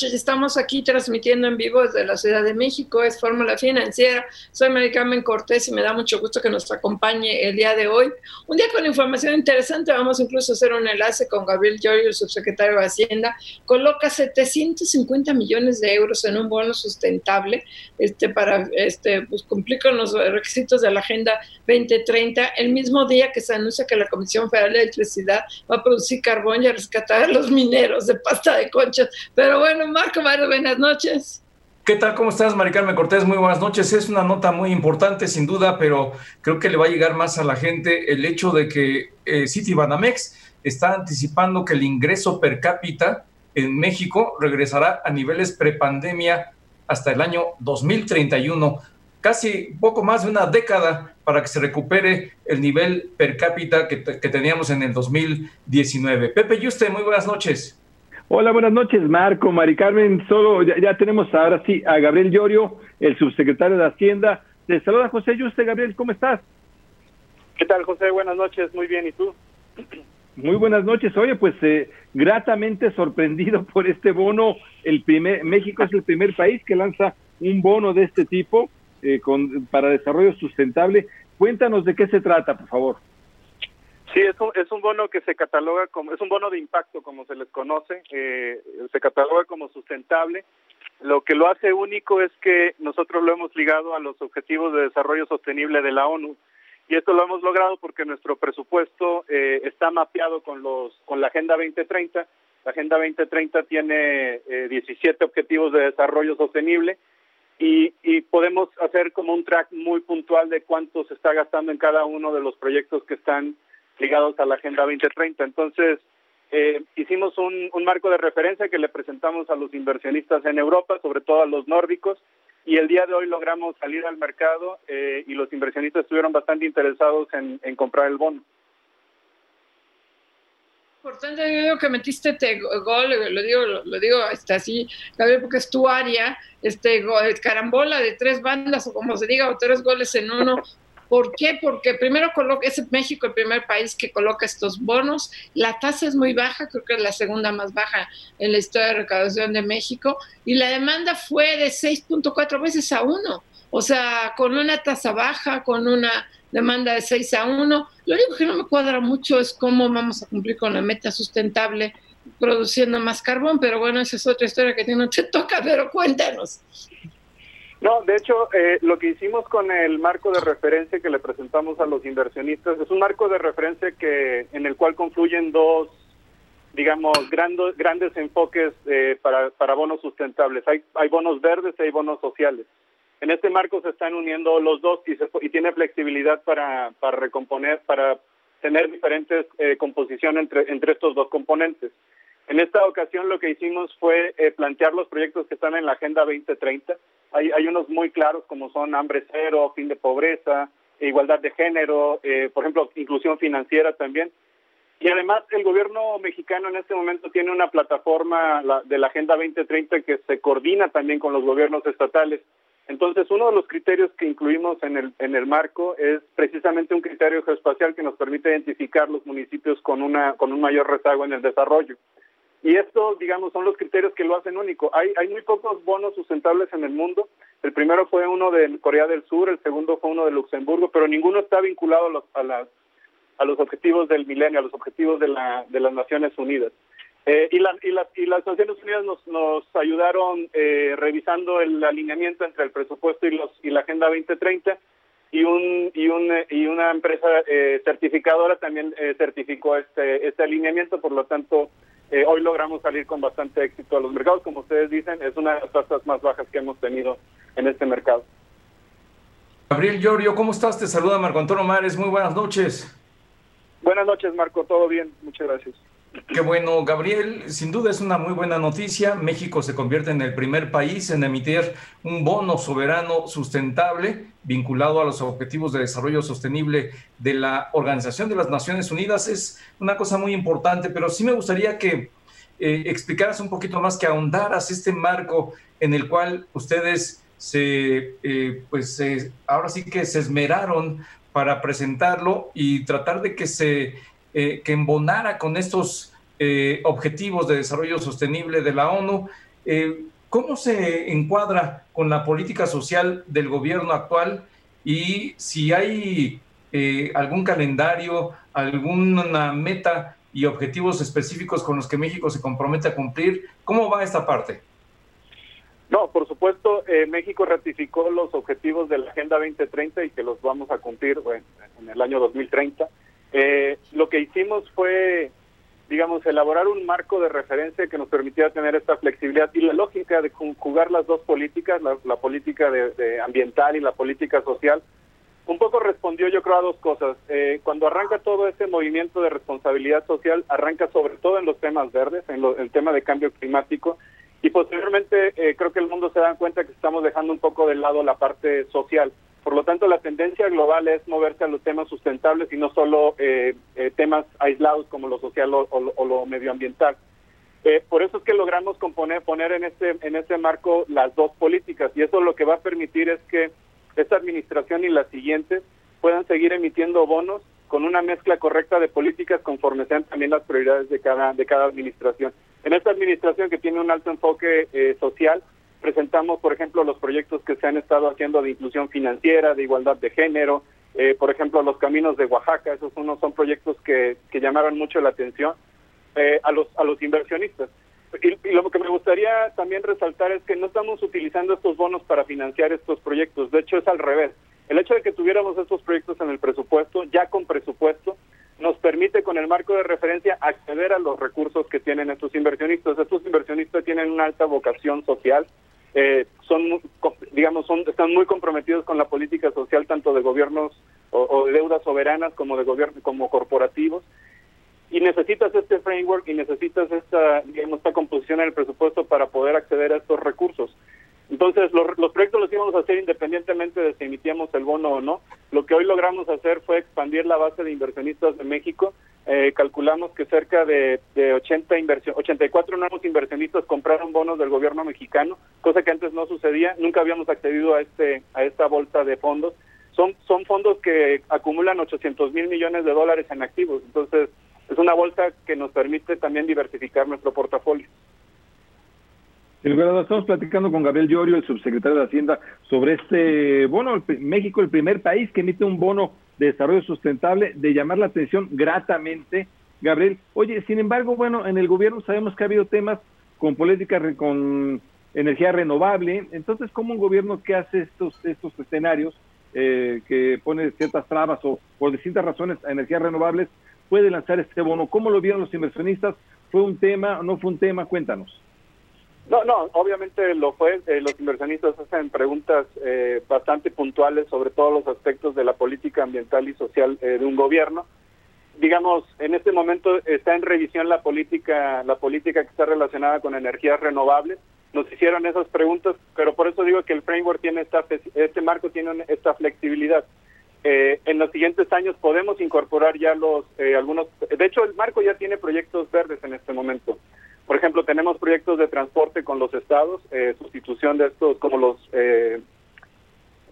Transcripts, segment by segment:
Noches. Estamos aquí transmitiendo en vivo desde la Ciudad de México. Es Fórmula Financiera. Soy Mary Carmen Cortés y me da mucho gusto que nos acompañe el día de hoy. Un día con información interesante. Vamos incluso a hacer un enlace con Gabriel Giorgio, el subsecretario de Hacienda. Coloca 750 millones de euros en un bono sustentable este, para este, pues, cumplir con los requisitos de la Agenda 2030. El mismo día que se anuncia que la Comisión Federal de Electricidad va a producir carbón y a rescatar a los mineros de pasta de conchas. Pero bueno, Marco Mario, buenas noches. ¿Qué tal? ¿Cómo estás, Maricarmen Cortés? Muy buenas noches. Es una nota muy importante, sin duda, pero creo que le va a llegar más a la gente el hecho de que eh, Citibanamex está anticipando que el ingreso per cápita en México regresará a niveles prepandemia hasta el año 2031. Casi poco más de una década para que se recupere el nivel per cápita que, teníamos en el 2019. Pepe Yuste, muy buenas noches. Hola, buenas noches, Marco, Mari Carmen. Solo ya, tenemos ahora sí a Gabriel Llorio, el subsecretario de Hacienda. Te saluda José Yuste. Gabriel, ¿cómo estás? ¿Qué tal, José? Buenas noches, muy bien, ¿y tú? Muy buenas noches. Oye, pues eh, gratamente sorprendido por este bono. El primer México es el primer país que lanza un bono de este tipo eh, con, para desarrollo sustentable. Cuéntanos de qué se trata, por favor. Sí, es un, es un bono que se cataloga como, es un bono de impacto, como se les conoce, eh, se cataloga como sustentable. Lo que lo hace único es que nosotros lo hemos ligado a los Objetivos de Desarrollo Sostenible de la ONU y esto lo hemos logrado porque nuestro presupuesto eh, está mapeado con los con la Agenda 2030. La Agenda 2030 tiene eh, 17 Objetivos de Desarrollo Sostenible y, y podemos hacer como un track muy puntual de cuánto se está gastando en cada uno de los proyectos que están ligados a la Agenda 2030. Entonces, eh, hicimos un, marco de referencia que le presentamos a los inversionistas en Europa, sobre todo a los nórdicos, y el día de hoy logramos salir al mercado eh, y los inversionistas estuvieron bastante interesados en, comprar el bono. Importante, yo digo que metiste este gol, lo digo, lo, digo hasta así, Gabriel, porque es tu área, este gol, carambola de tres bandas, o como se diga, o tres goles en uno, ¿Por qué? Porque primero coloca, es México el primer país que coloca estos bonos. La tasa es muy baja, creo que es la segunda más baja en la historia de recaudación de México. Y la demanda fue de 6.4 veces a 1. O sea, con una tasa baja, con una demanda de 6 a 1. Lo único que no me cuadra mucho es cómo vamos a cumplir con la meta sustentable produciendo más carbón, pero bueno, esa es otra historia que no te toca, pero cuéntanos. No, de hecho, eh, lo que hicimos con el marco de referencia que le presentamos a los inversionistas es un marco de referencia que en el cual confluyen dos, digamos, grandes enfoques eh, para, para bonos sustentables. Hay, hay bonos verdes y hay bonos sociales. En este marco se están uniendo los dos y, se, y tiene flexibilidad para, para recomponer, para tener diferentes eh, composiciones entre, entre estos dos componentes. En esta ocasión lo que hicimos fue eh, plantear los proyectos que están en la Agenda 2030 hay, hay unos muy claros como son hambre cero, fin de pobreza, igualdad de género, eh, por ejemplo, inclusión financiera también. Y además el gobierno mexicano en este momento tiene una plataforma de la Agenda 2030 que se coordina también con los gobiernos estatales. Entonces, uno de los criterios que incluimos en el, en el marco es precisamente un criterio geoespacial que nos permite identificar los municipios con, una, con un mayor rezago en el desarrollo. Y estos, digamos, son los criterios que lo hacen único. Hay, hay muy pocos bonos sustentables en el mundo. El primero fue uno de Corea del Sur, el segundo fue uno de Luxemburgo, pero ninguno está vinculado a los, a las, a los objetivos del milenio, a los objetivos de, la, de las Naciones Unidas. Eh, y, la, y, y, las Naciones Unidas nos, nos ayudaron eh, revisando el alineamiento entre el presupuesto y, los, y la Agenda 2030 y un y un y una empresa eh, certificadora también eh, certificó este este alineamiento por lo tanto eh, hoy logramos salir con bastante éxito a los mercados. Como ustedes dicen es una de las tasas más bajas que hemos tenido en este mercado. Gabriel Llorio cómo estás te saluda Marco Antonio Mares. Muy buenas noches. Buenas noches Marco. Todo bien. Muchas gracias Qué bueno, Gabriel. Sin duda es una muy buena noticia. México se convierte en el primer país en emitir un bono soberano sustentable vinculado a los objetivos de desarrollo sostenible de la Organización de las Naciones Unidas. Es una cosa muy importante, pero sí me gustaría que eh, explicaras un poquito más, que ahondaras este marco en el cual ustedes se, eh, pues ahora sí que se esmeraron para presentarlo y tratar de que se eh, que embonara con estos eh, objetivos de desarrollo sostenible de la ONU. Eh, ¿Cómo se encuadra con la política social del gobierno actual y si hay algún calendario, alguna meta y objetivos específicos con los que México se compromete a cumplir? ¿Cómo va esta parte? No, por supuesto, México ratificó los objetivos de la Agenda 2030 y que los vamos a cumplir en el año 2030. Eh, lo que hicimos fue, digamos, elaborar un marco de referencia que nos permitiera tener esta flexibilidad y la lógica de conjugar las dos políticas, la, política de, ambiental y la política social. Un poco respondió, yo creo, a dos cosas. Eh, cuando arranca todo este movimiento de responsabilidad social, arranca sobre todo en los temas verdes, en el tema de cambio climático, y posteriormente eh, creo que el mundo se da cuenta que estamos dejando un poco de lado la parte social. Por lo tanto, la tendencia global es moverse a los temas sustentables y no solo eh, eh, temas aislados como lo social o, lo medioambiental. Eh, por eso es que logramos componer, poner en este, en este marco las dos políticas y eso lo que va a permitir es que esta administración y las siguientes puedan seguir emitiendo bonos con una mezcla correcta de políticas conforme sean también las prioridades de cada, de cada administración. En esta administración que tiene un alto enfoque social, presentamos, por ejemplo, los proyectos que se han estado haciendo de inclusión financiera, de igualdad de género, eh, por ejemplo, los caminos de Oaxaca, esos unos son proyectos que, que llamaron mucho la atención eh, a, los, a los inversionistas. Y, lo que me gustaría también resaltar es que no estamos utilizando estos bonos para financiar estos proyectos, de hecho es al revés. El hecho de que tuviéramos estos proyectos en el presupuesto, ya con presupuesto, nos permite con el marco de referencia acceder a los recursos que tienen estos inversionistas. Estos inversionistas tienen una alta vocación social, eh, son, digamos, son, están muy comprometidos con la política social tanto de gobiernos o, de deudas soberanas como de gobierno, como corporativos. Y necesitas este framework y necesitas esta, digamos, esta composición en el presupuesto para poder acceder a estos recursos. Entonces, los, los proyectos los íbamos a hacer independientemente de si emitíamos el bono o no. Lo que hoy logramos hacer fue expandir la base de inversionistas de México. Eh, calculamos que cerca de, de 80 inversión, 84 nuevos inversionistas compraron bonos del gobierno mexicano, cosa que antes no sucedía. Nunca habíamos accedido a este a esta bolsa de fondos. Son son fondos que acumulan 800 mil millones de dólares en activos. Entonces, es una bolsa que nos permite también diversificar nuestro portafolio. Estamos platicando con Gabriel Llorio, el subsecretario de Hacienda, sobre este bono. México, el primer país que emite un bono de desarrollo sustentable, de llamar la atención gratamente. Gabriel, oye, sin embargo, bueno, en el gobierno sabemos que ha habido temas con política, con energía renovable. Entonces, ¿cómo un gobierno que hace estos, estos escenarios, eh, que pone ciertas trabas o por distintas razones a energías renovables, puede lanzar este bono? ¿Cómo lo vieron los inversionistas? ¿Fue un tema o no fue un tema? Cuéntanos. No, no, obviamente lo fue. Eh, los inversionistas hacen preguntas eh, bastante puntuales sobre todos los aspectos de la política ambiental y social eh, de un gobierno. Digamos, en este momento está en revisión la política, la política que está relacionada con energías renovables. Nos hicieron esas preguntas, pero por eso digo que el framework tiene esta, este marco tiene esta flexibilidad. en los siguientes años podemos incorporar ya los algunos. De hecho, el marco ya tiene proyectos verdes en este momento. Por ejemplo, tenemos proyectos de transporte con los estados, eh, sustitución de estos como los, eh,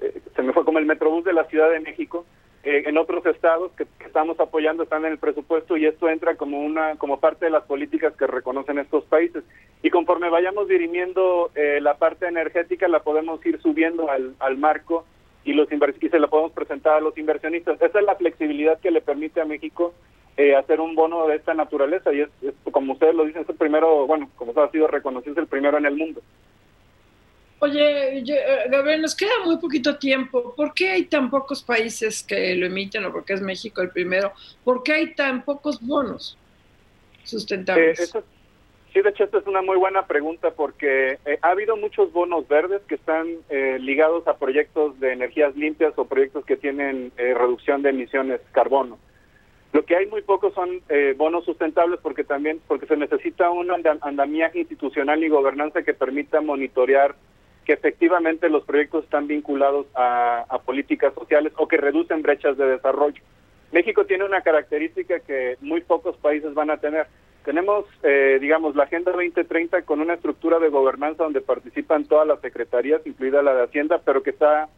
eh, se me fue como el Metrobús de la Ciudad de México, en otros estados que, estamos apoyando están en el presupuesto y esto entra como una como parte de las políticas que reconocen estos países. Y conforme vayamos dirimiendo la parte energética la podemos ir subiendo al, al marco y los y se la podemos presentar a los inversionistas. Esa es la flexibilidad que le permite a México eh, hacer un bono de esta naturaleza y es, como ustedes lo dicen, es el primero, bueno, como ha sido reconocido, es el primero en el mundo. Oye, eh, Gabriel, nos queda muy poquito tiempo. ¿Por qué hay tan pocos países que lo emiten o porque es México el primero? ¿Por qué hay tan pocos bonos sustentables? Eh, sí, de hecho, esta es una muy buena pregunta porque eh, ha habido muchos bonos verdes que están ligados a proyectos de energías limpias o proyectos que tienen reducción de emisiones carbono. Lo que hay muy pocos son bonos sustentables porque también porque se necesita un andamiaje institucional y gobernanza que permita monitorear que efectivamente los proyectos están vinculados a, políticas sociales o que reducen brechas de desarrollo. México tiene una característica que muy pocos países van a tener. Tenemos, eh, digamos, la Agenda 2030 con una estructura de gobernanza donde participan todas las secretarías, incluida la de Hacienda, pero que está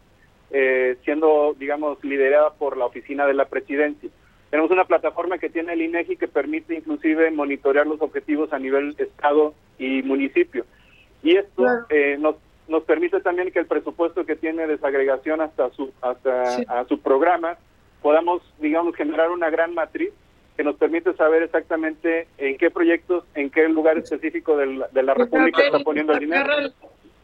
eh, siendo, digamos, liderada por la oficina de la presidencia. Tenemos una plataforma que tiene el INEGI que permite inclusive monitorear los objetivos a nivel estado y municipio. Y esto eh, nos nos permite también que el presupuesto que tiene desagregación hasta su hasta a su programa podamos digamos generar una gran matriz que nos permite saber exactamente en qué proyectos, en qué lugar específico de la, de la República está poniendo el dinero.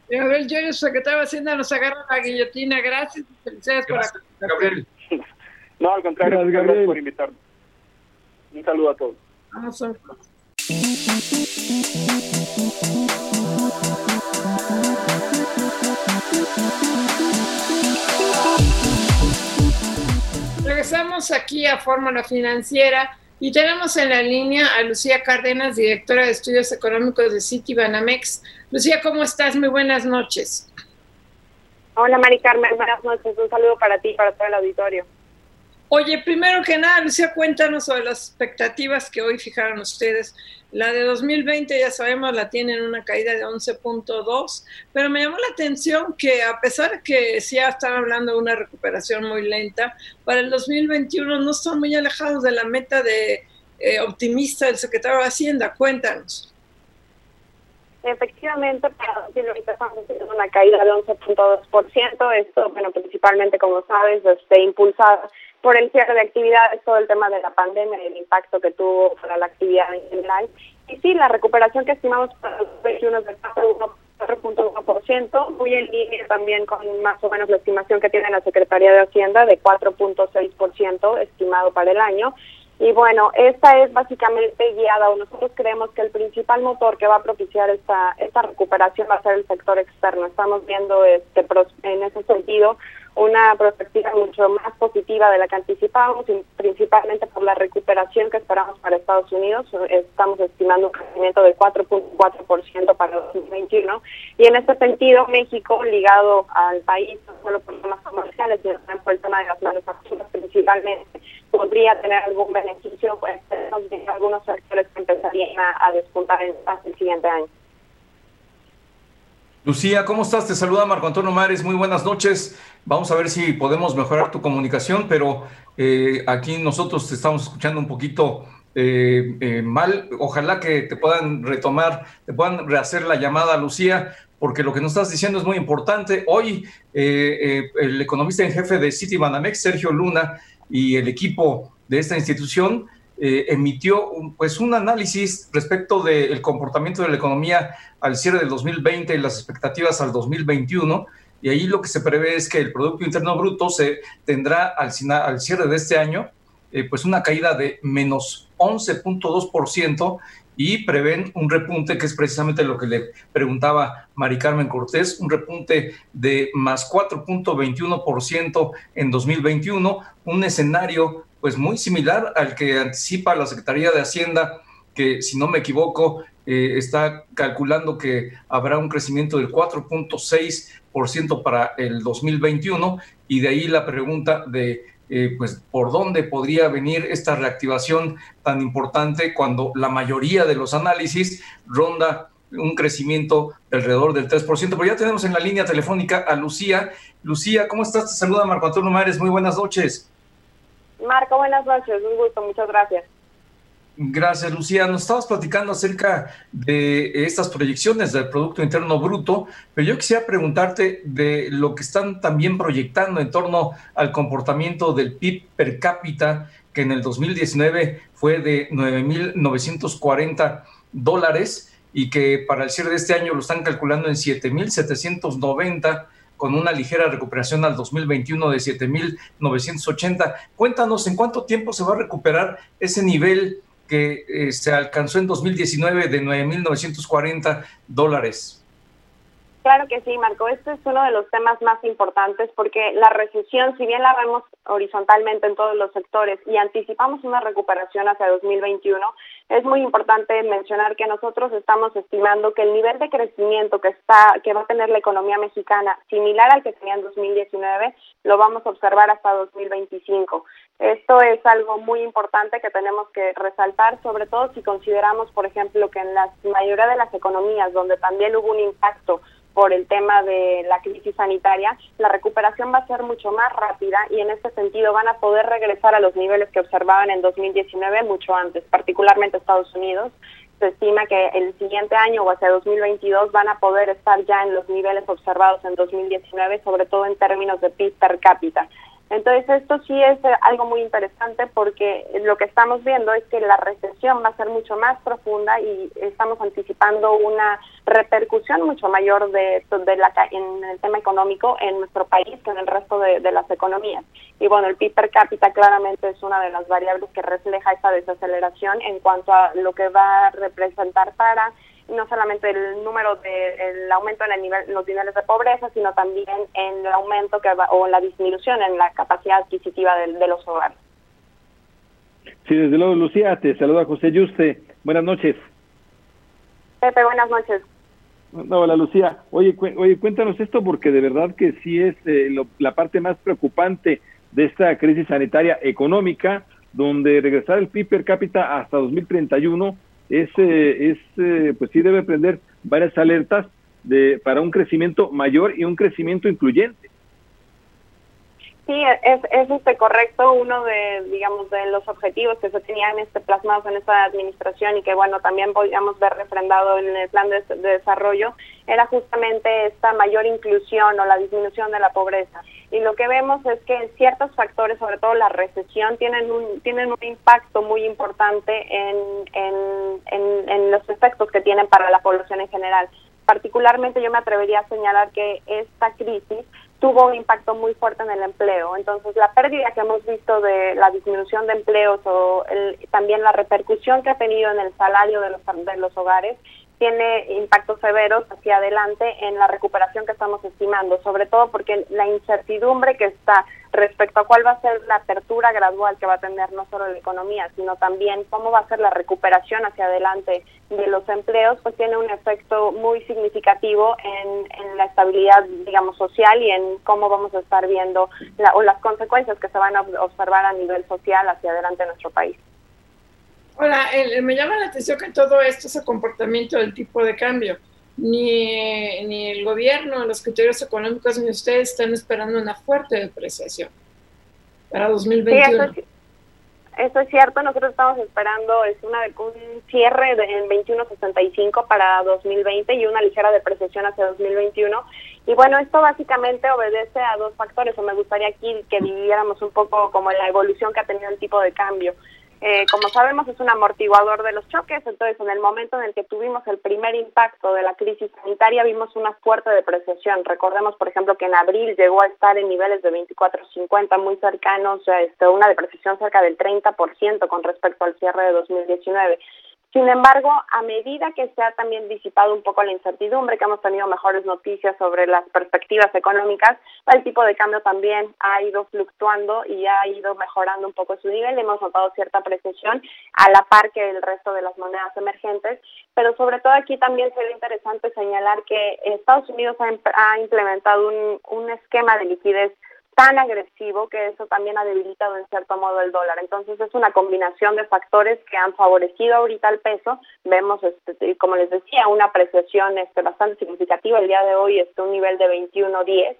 Gabriel yo secretario de Hacienda, nos agarra la guillotina. Gracias, felicidades por Gabriel. No, al contrario, gracias por invitarnos. Un saludo a todos. Vamos a Regresamos aquí a Fórmula Financiera y tenemos en la línea a Lucía Cárdenas, directora de Estudios Económicos de City Banamex. Lucía, ¿cómo estás? Muy buenas noches. Hola, Mari Carmen, buenas noches. Un saludo para ti y para todo el auditorio. Oye, primero que nada, Lucía, cuéntanos sobre las expectativas que hoy fijaron ustedes. La de 2020, ya sabemos, la tienen una caída de 11.2, pero me llamó la atención que a pesar de que ya están hablando de una recuperación muy lenta, para el 2021 no están muy alejados de la meta de eh, optimista del secretario de Hacienda. Cuéntanos. Efectivamente, para 2020 estamos teniendo una caída de 11.2%. Esto, bueno, principalmente, como sabes, este, impulsada por el cierre de actividades, todo el tema de la pandemia el impacto que tuvo para la actividad en general. Y sí, la recuperación que estimamos para los 21 es del 4.1%, muy en línea también con más o menos la estimación que tiene la Secretaría de Hacienda de 4.6% estimado para el año. Y bueno, esta es básicamente guiada, o nosotros creemos que el principal motor que va a propiciar esta, esta recuperación va a ser el sector externo. Estamos viendo este en ese sentido una perspectiva mucho más positiva de la que anticipábamos, principalmente por la recuperación que esperamos para Estados Unidos. Estamos estimando un crecimiento de 4.4% para 2021. Y en este sentido, México, ligado al país, no solo por temas comerciales, sino también por el tema de las manufacturas principalmente, podría tener algún beneficio, pues algunos sectores que empezarían a, despuntar en, hasta el siguiente año. Lucía, ¿cómo estás? Te saluda Marco Antonio Mares. Muy buenas noches. Vamos a ver si podemos mejorar tu comunicación, pero eh, aquí nosotros te estamos escuchando un poquito eh, eh, mal. Ojalá que te puedan retomar, te puedan rehacer la llamada, Lucía, porque lo que nos estás diciendo es muy importante. Hoy el economista en jefe de Citibanamex, Sergio Luna, y el equipo de esta institución emitió un, pues un análisis respecto del comportamiento de la economía al cierre del 2020 y las expectativas al 2021 y ahí lo que se prevé es que el Producto Interno Bruto se tendrá al, al cierre de este año eh, pues una caída de menos 11.2% y prevén un repunte que es precisamente lo que le preguntaba Mari Carmen Cortés, un repunte de más 4.21% en 2021, un escenario pues muy similar al que anticipa la Secretaría de Hacienda, que si no me equivoco eh, está calculando que habrá un crecimiento del 4.6 para el 2021 y de ahí la pregunta de eh, pues por dónde podría venir esta reactivación tan importante cuando la mayoría de los análisis ronda un crecimiento de alrededor del 3%. Pero ya tenemos en la línea telefónica a Lucía. Lucía, ¿cómo estás? Te saluda Marco Antonio Mares. Muy buenas noches. Marco, buenas noches. Un gusto. Muchas gracias. Gracias, Lucía. Nos estabas platicando acerca de estas proyecciones del Producto Interno Bruto, pero yo quisiera preguntarte de lo que están también proyectando en torno al comportamiento del PIB per cápita, que en el 2019 fue de 9.940 dólares y que para el cierre de este año lo están calculando en 7.790 con una ligera recuperación al 2021 de 7.980. Cuéntanos, ¿en cuánto tiempo se va a recuperar ese nivel que eh, se alcanzó en 2019 de 9.940 dólares? Claro que sí, Marco. Este es uno de los temas más importantes porque la recesión, si bien la vemos horizontalmente en todos los sectores y anticipamos una recuperación hacia 2021, es muy importante mencionar que nosotros estamos estimando que el nivel de crecimiento que está que va a tener la economía mexicana similar al que tenía en 2019 lo vamos a observar hasta 2025. Esto es algo muy importante que tenemos que resaltar, sobre todo si consideramos, por ejemplo, que en la mayoría de las economías donde también hubo un impacto por el tema de la crisis sanitaria, la recuperación va a ser mucho más rápida y en este sentido van a poder regresar a los niveles que observaban en 2019 mucho antes, particularmente Estados Unidos. Se estima que el siguiente año o hacia 2022 van a poder estar ya en los niveles observados en 2019, sobre todo en términos de PIB per cápita. Entonces, esto sí es eh, algo muy interesante porque lo que estamos viendo es que la recesión va a ser mucho más profunda y estamos anticipando una repercusión mucho mayor de, la, en el tema económico en nuestro país que en el resto de, de, las economías. Y bueno, el PIB per cápita claramente es una de las variables que refleja esa desaceleración en cuanto a lo que va a representar para no solamente el número de el aumento en el nivel, los niveles de pobreza, sino también en el aumento que va, o la disminución en la capacidad adquisitiva de, los hogares. Sí, desde luego, Lucía, te saluda José Yuste. Buenas noches. Pepe, buenas noches. hola, Lucía. Oye, oye, cuéntanos esto porque de verdad que sí es eh, la parte más preocupante de esta crisis sanitaria económica, donde regresar el PIB per cápita hasta 2031 es, es pues sí debe prender varias alertas de, para un crecimiento mayor y un crecimiento incluyente. Sí, es, es este correcto. Uno de, digamos, de los objetivos que se tenían este plasmados en esta administración y que, bueno, también podíamos ver refrendado en el plan de, desarrollo era justamente esta mayor inclusión o la disminución de la pobreza. Y lo que vemos es que ciertos factores, sobre todo la recesión, tienen un, tienen un impacto muy importante en, en, en los efectos que tienen para la población en general. Particularmente yo me atrevería a señalar que esta crisis tuvo un impacto muy fuerte en el empleo. Entonces, la pérdida que hemos visto de la disminución de empleos o también la repercusión que ha tenido en el salario de los, de los hogares tiene impactos severos hacia adelante en la recuperación que estamos estimando, sobre todo porque la incertidumbre que está respecto a cuál va a ser la apertura gradual que va a tener no solo la economía, sino también cómo va a ser la recuperación hacia adelante de los empleos, pues tiene un efecto muy significativo en, en la estabilidad, digamos, social y en cómo vamos a estar viendo la, o las consecuencias que se van a observar a nivel social hacia adelante en nuestro país. Ahora, me llama la atención que todo esto es el comportamiento del tipo de cambio. Ni, ni el gobierno, los criterios económicos, ni ustedes están esperando una fuerte depreciación para 2021. Sí, eso, es, cierto, nosotros estamos esperando es una un cierre de, en 21.65 para 2020 y una ligera depreciación hacia 2021. Y bueno, esto básicamente obedece a dos factores, o me gustaría aquí que dividiéramos un poco como la evolución que ha tenido el tipo de cambio. Eh, como sabemos, es un amortiguador de los choques, entonces en el momento en el que tuvimos el primer impacto de la crisis sanitaria vimos una fuerte depreciación. Recordemos, por ejemplo, que en abril llegó a estar en niveles de 24.50 muy cercanos, este, una depreciación cerca del 30% con respecto al cierre de 2019. Sin embargo, a medida que se ha también disipado un poco la incertidumbre, que hemos tenido mejores noticias sobre las perspectivas económicas, el tipo de cambio también ha ido fluctuando y ha ido mejorando un poco su nivel. Hemos notado cierta precesión a la par que el resto de las monedas emergentes, pero sobre todo aquí también sería interesante señalar que Estados Unidos ha, implementado un, un esquema de liquidez tan agresivo que eso también ha debilitado en cierto modo el dólar. Entonces es una combinación de factores que han favorecido ahorita el peso. Vemos, este, como les decía, una apreciación este, bastante significativa. El día de hoy está un nivel de 21.10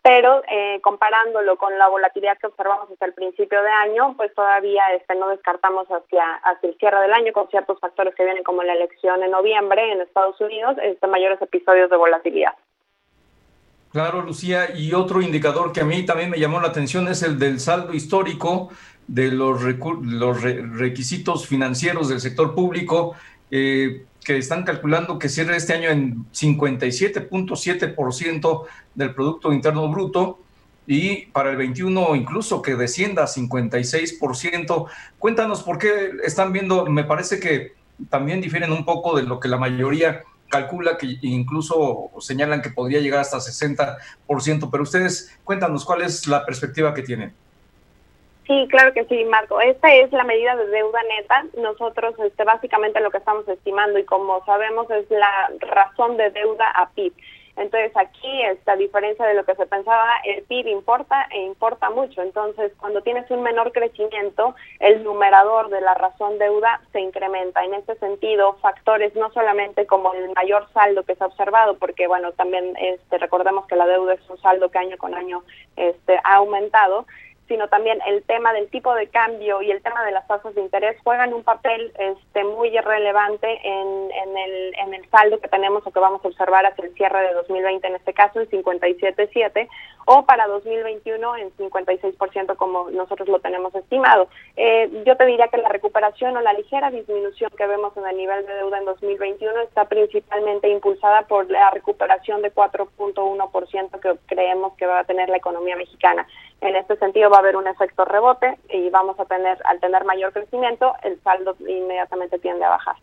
pero eh, comparándolo con la volatilidad que observamos hasta el principio de año, pues todavía este, no descartamos hacia, hacia el cierre del año con ciertos factores que vienen como la elección en noviembre en Estados Unidos, este, mayores episodios de volatilidad. Claro, Lucía, y otro indicador que a mí también me llamó la atención es el del saldo histórico, de los, requisitos financieros del sector público, eh, que están calculando que cierre este año en 57.7% del Producto Interno Bruto y para el 21 incluso que descienda a 56%. Cuéntanos por qué están viendo, me parece que también difieren un poco de lo que la mayoría calcula que incluso señalan que podría llegar hasta 60%, pero ustedes cuéntanos cuál es la perspectiva que tienen. Sí, claro que sí, Marco. Esta es la medida de deuda neta. Nosotros, este, básicamente lo que estamos estimando y como sabemos es la razón de deuda a PIB. Entonces aquí, esta diferencia de lo que se pensaba, el PIB importa e importa mucho. Entonces, cuando tienes un menor crecimiento, el numerador de la razón deuda se incrementa. En este sentido, factores no solamente como el mayor saldo que se ha observado, porque bueno, también este, recordemos que la deuda es un saldo que año con año este, ha aumentado, sino también el tema del tipo de cambio y el tema de las tasas de interés juegan un papel este, muy relevante en, en, el, en el saldo que tenemos o que vamos a observar hacia el cierre de 2020, en este caso en 57.7, o para 2021 en 56% como nosotros lo tenemos estimado. Eh, yo te diría que la recuperación o la ligera disminución que vemos en el nivel de deuda en 2021 está principalmente impulsada por la recuperación de 4.1% que creemos que va a tener la economía mexicana. En este sentido a haber un efecto rebote y vamos a tener, al tener mayor crecimiento, el saldo inmediatamente tiende a bajar.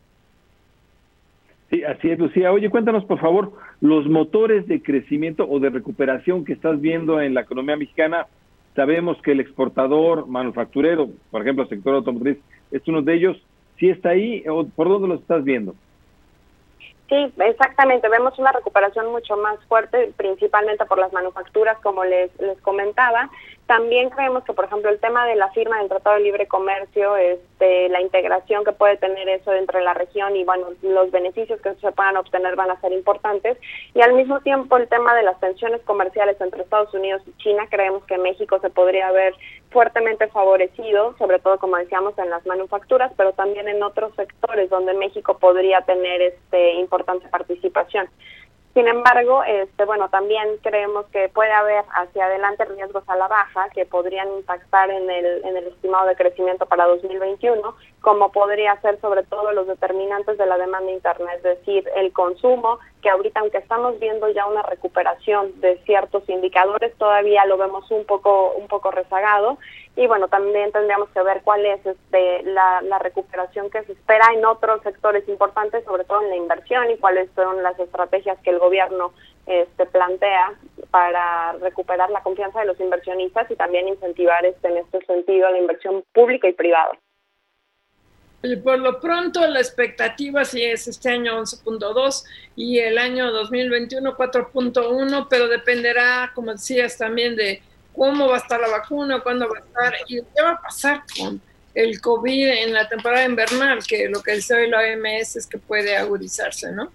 Sí, así es, Lucía. Oye, cuéntanos, por favor, los motores de crecimiento o de recuperación que estás viendo en la economía mexicana. Sabemos que el exportador manufacturero, por ejemplo, el sector automotriz, es uno de ellos. ¿Sí está ahí o por dónde lo estás viendo? Sí, exactamente. Vemos una recuperación mucho más fuerte, principalmente por las manufacturas, como les, les comentaba. También creemos que, por ejemplo, el tema de la firma del Tratado de Libre Comercio, este, la integración que puede tener eso dentro de la región y, bueno, los beneficios que se puedan obtener van a ser importantes. Y al mismo tiempo, el tema de las tensiones comerciales entre Estados Unidos y China, creemos que México se podría ver fuertemente favorecido, sobre todo, como decíamos, en las manufacturas, pero también en otros sectores donde México podría tener este importante participación. Sin embargo, este, bueno, también creemos que puede haber hacia adelante riesgos a la baja que podrían impactar en el, en el estimado de crecimiento para 2021, como podría ser sobre todo los determinantes de la demanda interna, es decir, el consumo, que ahorita aunque estamos viendo ya una recuperación de ciertos indicadores, todavía lo vemos un poco, un poco rezagado y bueno, también tendríamos que ver cuál es este, la, la, recuperación que se espera en otros sectores importantes, sobre todo en la inversión, y cuáles son las estrategias que el gobierno este, plantea para recuperar la confianza de los inversionistas y también incentivar este, en este sentido la inversión pública y privada. Por lo pronto la expectativa sí es este año 11.2 y el año 2021 4.1, pero dependerá, como decías, también de cómo va a estar la vacuna, cuándo va a estar y qué va a pasar con el COVID en la temporada invernal, que lo que dice hoy la OMS es que puede agudizarse, ¿no?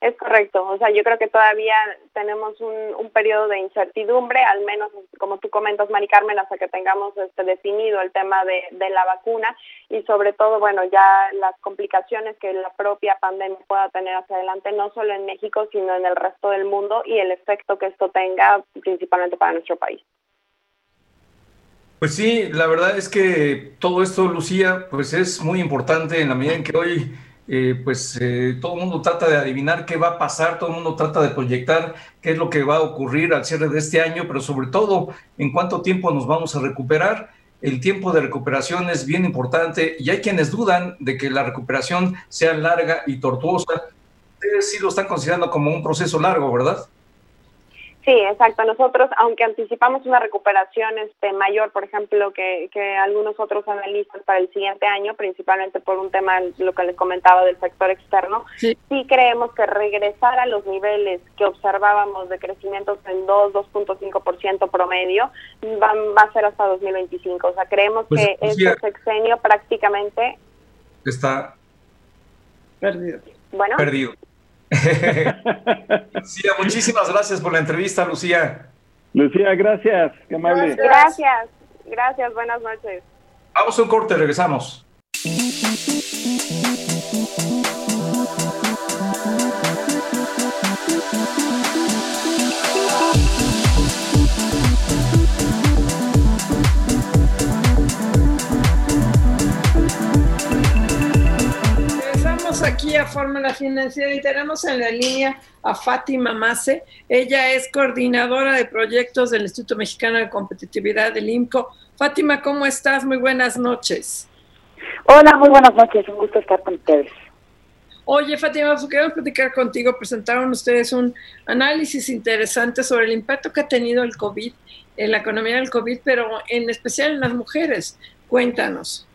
Es correcto, o sea, yo creo que todavía tenemos un, un periodo de incertidumbre, al menos como tú comentas, Mari Carmen, hasta que tengamos este definido el tema de, de la vacuna y sobre todo, bueno, ya las complicaciones que la propia pandemia pueda tener hacia adelante, no solo en México, sino en el resto del mundo y el efecto que esto tenga principalmente para nuestro país. Pues sí, la verdad es que todo esto, Lucía, pues es muy importante en la medida en que hoy eh, pues eh, todo el mundo trata de adivinar qué va a pasar, todo el mundo trata de proyectar qué es lo que va a ocurrir al cierre de este año, pero sobre todo en cuánto tiempo nos vamos a recuperar. El tiempo de recuperación es bien importante y hay quienes dudan de que la recuperación sea larga y tortuosa. Ustedes sí lo están considerando como un proceso largo, ¿verdad? Sí, exacto. Nosotros, aunque anticipamos una recuperación este, mayor, por ejemplo, que, que algunos otros analistas para el siguiente año, principalmente por un tema, lo que les comentaba del sector externo, sí, creemos que regresar a los niveles que observábamos de crecimiento en 2, 2.5% promedio va, va, a ser hasta 2025. O sea, creemos pues, que pues, este sexenio prácticamente está perdido. Bueno. Perdido. Lucía, muchísimas gracias por la entrevista, Lucía. Lucía, gracias, qué amable. Gracias, gracias, buenas noches. Vamos a un corte, regresamos. Aquí a Fórmula Financiera y tenemos en la línea a Fátima Mase. Ella es coordinadora de proyectos del Instituto Mexicano de Competitividad del IMCO. Fátima, ¿cómo estás? Muy buenas noches. Hola, muy buenas noches. Un gusto estar con ustedes. Oye, Fátima, pues, queremos platicar contigo. Presentaron ustedes un análisis interesante sobre el impacto que ha tenido el COVID en la economía del COVID, pero en especial en las mujeres. Cuéntanos.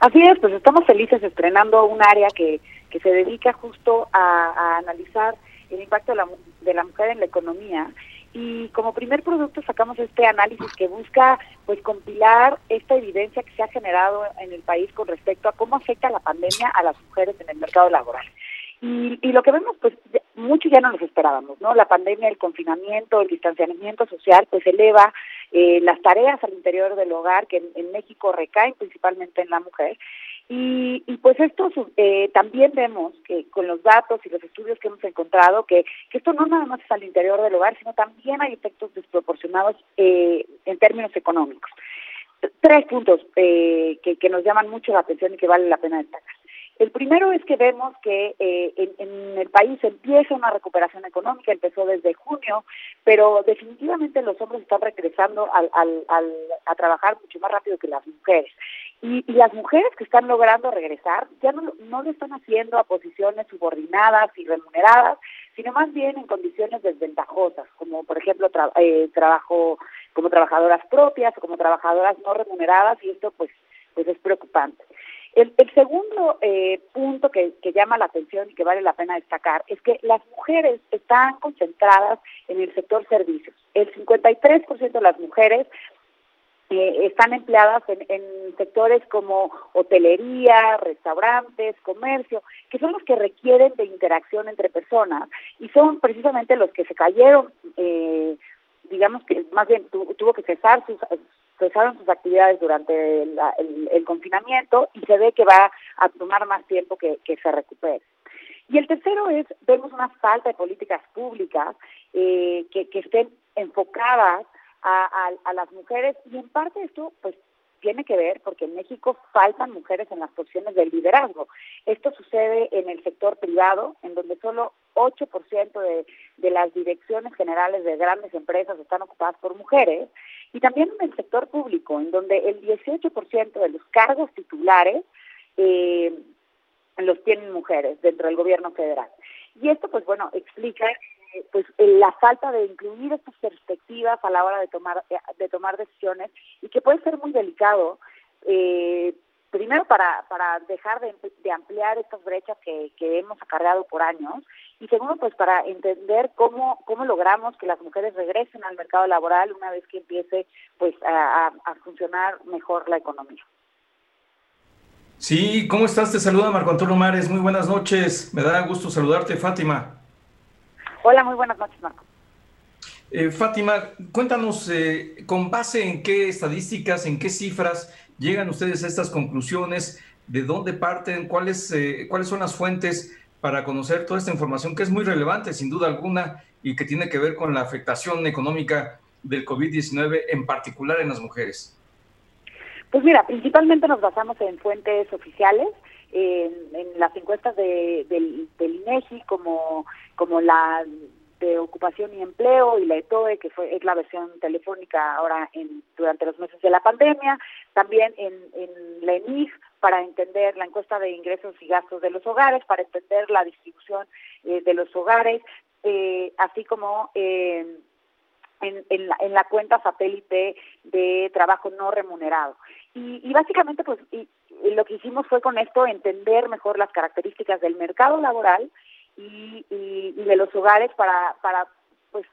Así es, pues estamos felices estrenando un área que, que se dedica justo a, analizar el impacto de la, de la mujer en la economía y como primer producto sacamos este análisis que busca pues compilar esta evidencia que se ha generado en el país con respecto a cómo afecta la pandemia a las mujeres en el mercado laboral. Y, y lo que vemos, pues mucho ya no nos esperábamos, ¿no? La pandemia, el confinamiento, el distanciamiento social, pues eleva eh, las tareas al interior del hogar que en, México recaen principalmente en la mujer. Y, y pues esto eh, también vemos que con los datos y los estudios que hemos encontrado que, esto no nada más es al interior del hogar, sino también hay efectos desproporcionados eh, en términos económicos. Tres puntos eh, que nos llaman mucho la atención y que vale la pena destacar. El primero es que vemos que eh, en, el país empieza una recuperación económica, empezó desde junio, pero definitivamente los hombres están regresando al, al, a trabajar mucho más rápido que las mujeres. Y, las mujeres que están logrando regresar ya no, no lo están haciendo a posiciones subordinadas y remuneradas, sino más bien en condiciones desventajosas, como por ejemplo eh, trabajo como trabajadoras propias o como trabajadoras no remuneradas, y esto pues, pues es preocupante. El, segundo eh, punto que, llama la atención y que vale la pena destacar es que las mujeres están concentradas en el sector servicios. El 53% de las mujeres eh, están empleadas en, sectores como hotelería, restaurantes, comercio, que son los que requieren de interacción entre personas y son precisamente los que se cayeron, eh, digamos que más bien tuvo que cesar sus, cesaron sus actividades durante el, confinamiento y se ve que va a tomar más tiempo que, se recupere. Y el tercero es, vemos una falta de políticas públicas eh, que, estén enfocadas a, a, las mujeres y en parte esto pues tiene que ver porque en México faltan mujeres en las posiciones de liderazgo. Esto sucede en el sector privado, en donde solo 8% de, de las direcciones generales de grandes empresas están ocupadas por mujeres, y también en el sector público, en donde el 18% de los cargos titulares eh, los tienen mujeres dentro del gobierno federal. Y esto, pues bueno, explica pues la falta de incluir estas perspectivas a la hora de tomar eh, de tomar decisiones y que puede ser muy delicado eh, primero para, para dejar de, ampliar estas brechas que, que, hemos acarreado por años y segundo pues para entender cómo, cómo logramos que las mujeres regresen al mercado laboral una vez que empiece pues a, a funcionar mejor la economía. Sí, ¿cómo estás? Te saluda Marco Antonio Mares. Muy buenas noches. Me da gusto saludarte, Fátima. Hola, muy buenas noches, Marco. Eh, Fátima, cuéntanos eh, con base en qué estadísticas, en qué cifras llegan ustedes a estas conclusiones, de dónde parten, cuáles, eh, cuáles son las fuentes para conocer toda esta información que es muy relevante, sin duda alguna, y que tiene que ver con la afectación económica del COVID-19, en particular en las mujeres. Pues mira, principalmente nos basamos en fuentes oficiales, en, las encuestas de, del, del INEGI, como como la de ocupación y empleo y la ETOE, que fue, es la versión telefónica ahora en, durante los meses de la pandemia, también en, en la ENIF para entender la encuesta de ingresos y gastos de los hogares, para entender la distribución eh, de los hogares, eh, así como eh, en, en, la, en la cuenta satélite de trabajo no remunerado. Y, y básicamente, pues, y, lo que hicimos fue con esto entender mejor las características del mercado laboral, y, y, de los hogares para, para pues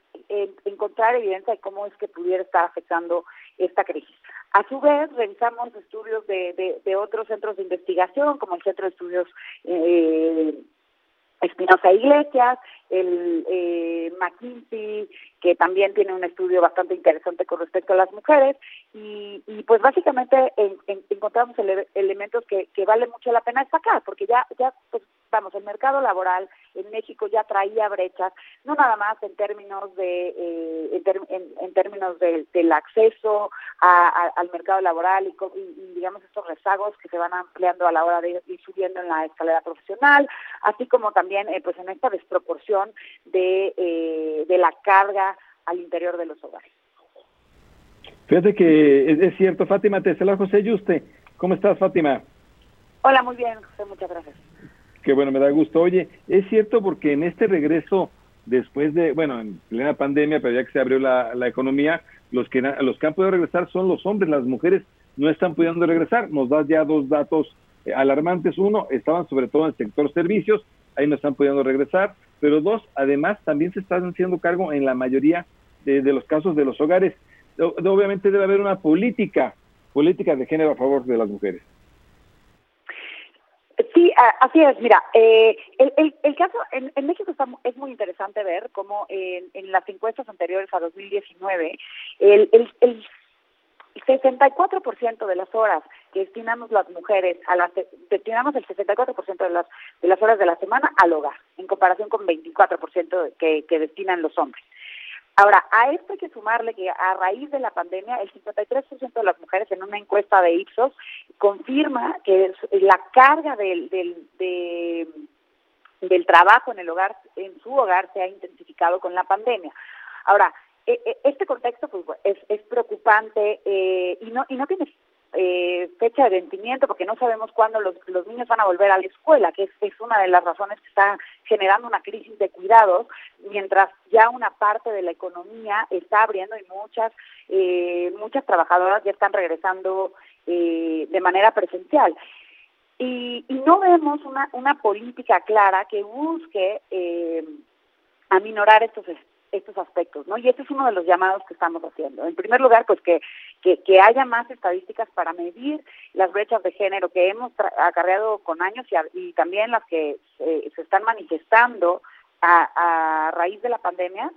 encontrar evidencia de cómo es que pudiera estar afectando esta crisis. A su vez, revisamos estudios de, de, otros centros de investigación, como el Centro de Estudios eh, Espinosa Iglesias, el eh, McKinsey, que también tiene un estudio bastante interesante con respecto a las mujeres, y, pues básicamente encontramos elementos que, que vale mucho la pena destacar, porque ya, ya pues, vamos, el mercado laboral en México ya traía brechas, no nada más en términos de eh, en, términos del acceso al mercado laboral y, digamos estos rezagos que se van ampliando a la hora de ir subiendo en la escalera profesional, así como también eh, pues en esta desproporción de, eh, de la carga al interior de los hogares. Fíjate que es, cierto, Fátima, te saluda José Yuste. ¿Cómo estás, Fátima? Hola, muy bien, José, muchas gracias. Qué bueno, me da gusto. Oye, es cierto porque en este regreso, después de, bueno, en plena pandemia, pero ya que se abrió la, la economía, los que, los que han podido regresar son los hombres, las mujeres no están pudiendo regresar. Nos das ya dos datos eh, alarmantes. Uno, estaban sobre todo en el sector servicios, ahí no están pudiendo regresar, pero dos, además también se están haciendo cargo en la mayoría de, los casos de los hogares obviamente debe haber una política, política de género a favor de las mujeres. Sí, así es. Mira, eh, el, el, caso en, México está, es muy interesante ver cómo en, en las encuestas anteriores a 2019 el, el, el 64% de las horas destinamos las mujeres a las destinamos el 64% de las de las horas de la semana al hogar en comparación con 24% que, que destinan los hombres. Ahora, a esto hay que sumarle que a raíz de la pandemia, el 53% de las mujeres en una encuesta de Ipsos confirma que la carga del, del, del trabajo en el hogar, en su hogar, se ha intensificado con la pandemia. Ahora, e, e, este contexto pues, es, es preocupante eh, y no y no tiene eh, fecha de vencimiento porque no sabemos cuándo los, los niños van a volver a la escuela, que es, es una de las razones que está generando una crisis de cuidados, mientras ya una parte de la economía está abriendo y muchas eh, muchas trabajadoras ya están regresando eh, de manera presencial. Y, y no vemos una, una política clara que busque eh, aminorar estos estos aspectos, ¿no? Y este es uno de los llamados que estamos haciendo. En primer lugar, pues que, que, haya más estadísticas para medir las brechas de género que hemos acarreado con años y, y también las que se están manifestando a, a raíz de la pandemia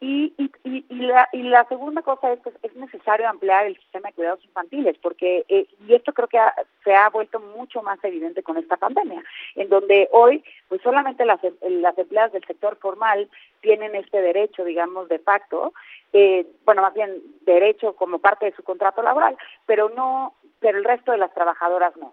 y, y, y, la, y la segunda cosa es que es necesario ampliar el sistema de cuidados infantiles, porque, eh, y esto creo que se ha vuelto mucho más evidente con esta pandemia, en donde hoy, pues solamente las, las empleadas del sector formal tienen este derecho, digamos, de facto, eh, bueno, más bien derecho como parte de su contrato laboral, pero no, pero el resto de las trabajadoras no.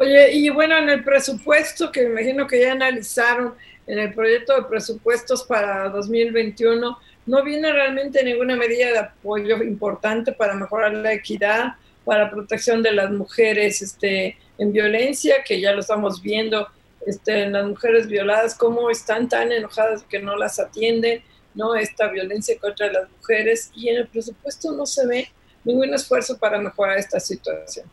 Oye, y bueno, en el presupuesto que me imagino que ya analizaron, en el proyecto de presupuestos para 2021 no viene realmente ninguna medida de apoyo importante para mejorar la equidad, para protección de las mujeres este, en violencia, que ya lo estamos viendo este, en las mujeres violadas, cómo están tan enojadas que no las atienden, ¿no? Esta violencia contra las mujeres, y en el presupuesto no se ve ningún esfuerzo para mejorar esta situación.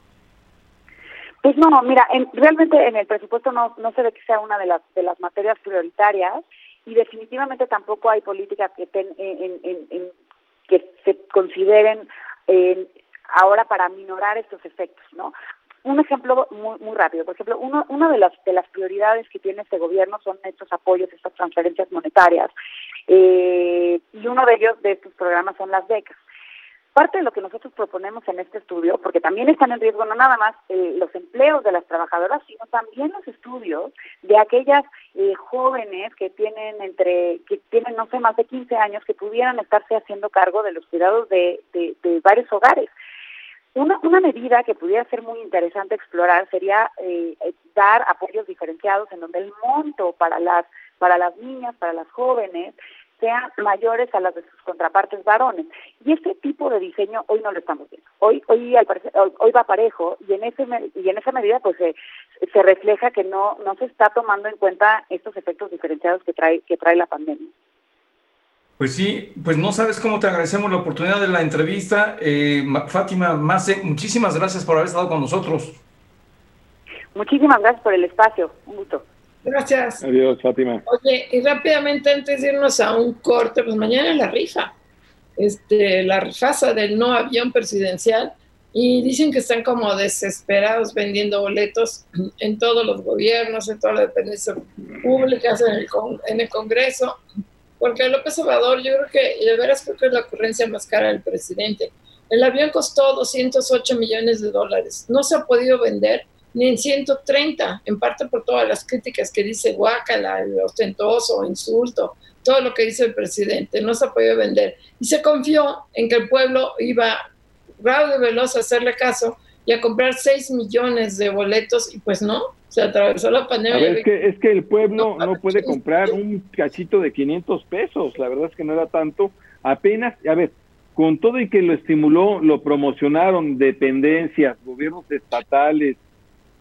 Pues no, mira, realmente en el presupuesto no, no se ve que sea una de las, de las materias prioritarias y definitivamente tampoco hay políticas que, en, que se consideren ahora para minorar estos efectos, ¿no? Un ejemplo muy, muy rápido, por ejemplo, uno, una de las, de las prioridades que tiene este gobierno son estos apoyos, estas transferencias monetarias, eh, y uno de ellos, de estos programas, son las becas. Parte de lo que nosotros proponemos en este estudio, porque también están en riesgo no nada más eh, los empleos de las trabajadoras, sino también los estudios de aquellas eh, jóvenes que tienen entre, que tienen no sé, más de 15 años, que pudieran estarse haciendo cargo de los cuidados de, de, de varios hogares. Una, una medida que pudiera ser muy interesante explorar sería eh, dar apoyos diferenciados en donde el monto para las para las niñas, para las jóvenes, sean mayores a las de sus contrapartes varones. Y este tipo de diseño hoy no lo estamos viendo. Hoy hoy al hoy va parejo y en ese y en esa medida pues se, se refleja que no no se está tomando en cuenta estos efectos diferenciados que trae que trae la pandemia. Pues sí, pues no sabes cómo te agradecemos la oportunidad de la entrevista. Eh, Fátima Mase, muchísimas gracias por haber estado con nosotros. Muchísimas gracias por el espacio. Un gusto. Gracias. Adiós, Fátima. Oye, y rápidamente antes de irnos a un corte, pues mañana es la rifa, este, la rifasa del no avión presidencial, y dicen que están como desesperados vendiendo boletos en todos los gobiernos, en todas las dependencias públicas, en el, en el Congreso, porque López Obrador yo creo que, de veras creo que es la ocurrencia más cara del presidente. El avión costó 208 millones de dólares. No se ha podido vender ni en 130, en parte por todas las críticas que dice Guacala, el ostentoso, insulto, todo lo que dice el presidente. No se ha podido vender. Y se confió en que el pueblo iba raudo y veloz a hacerle caso y a comprar 6 millones de boletos y pues no, se atravesó la pandemia. Ver, es, que, es que el pueblo no, puede comprar un cachito de 500 pesos, la verdad es que no era tanto, apenas, a ver, con todo y que lo estimuló, lo promocionaron dependencias, gobiernos estatales,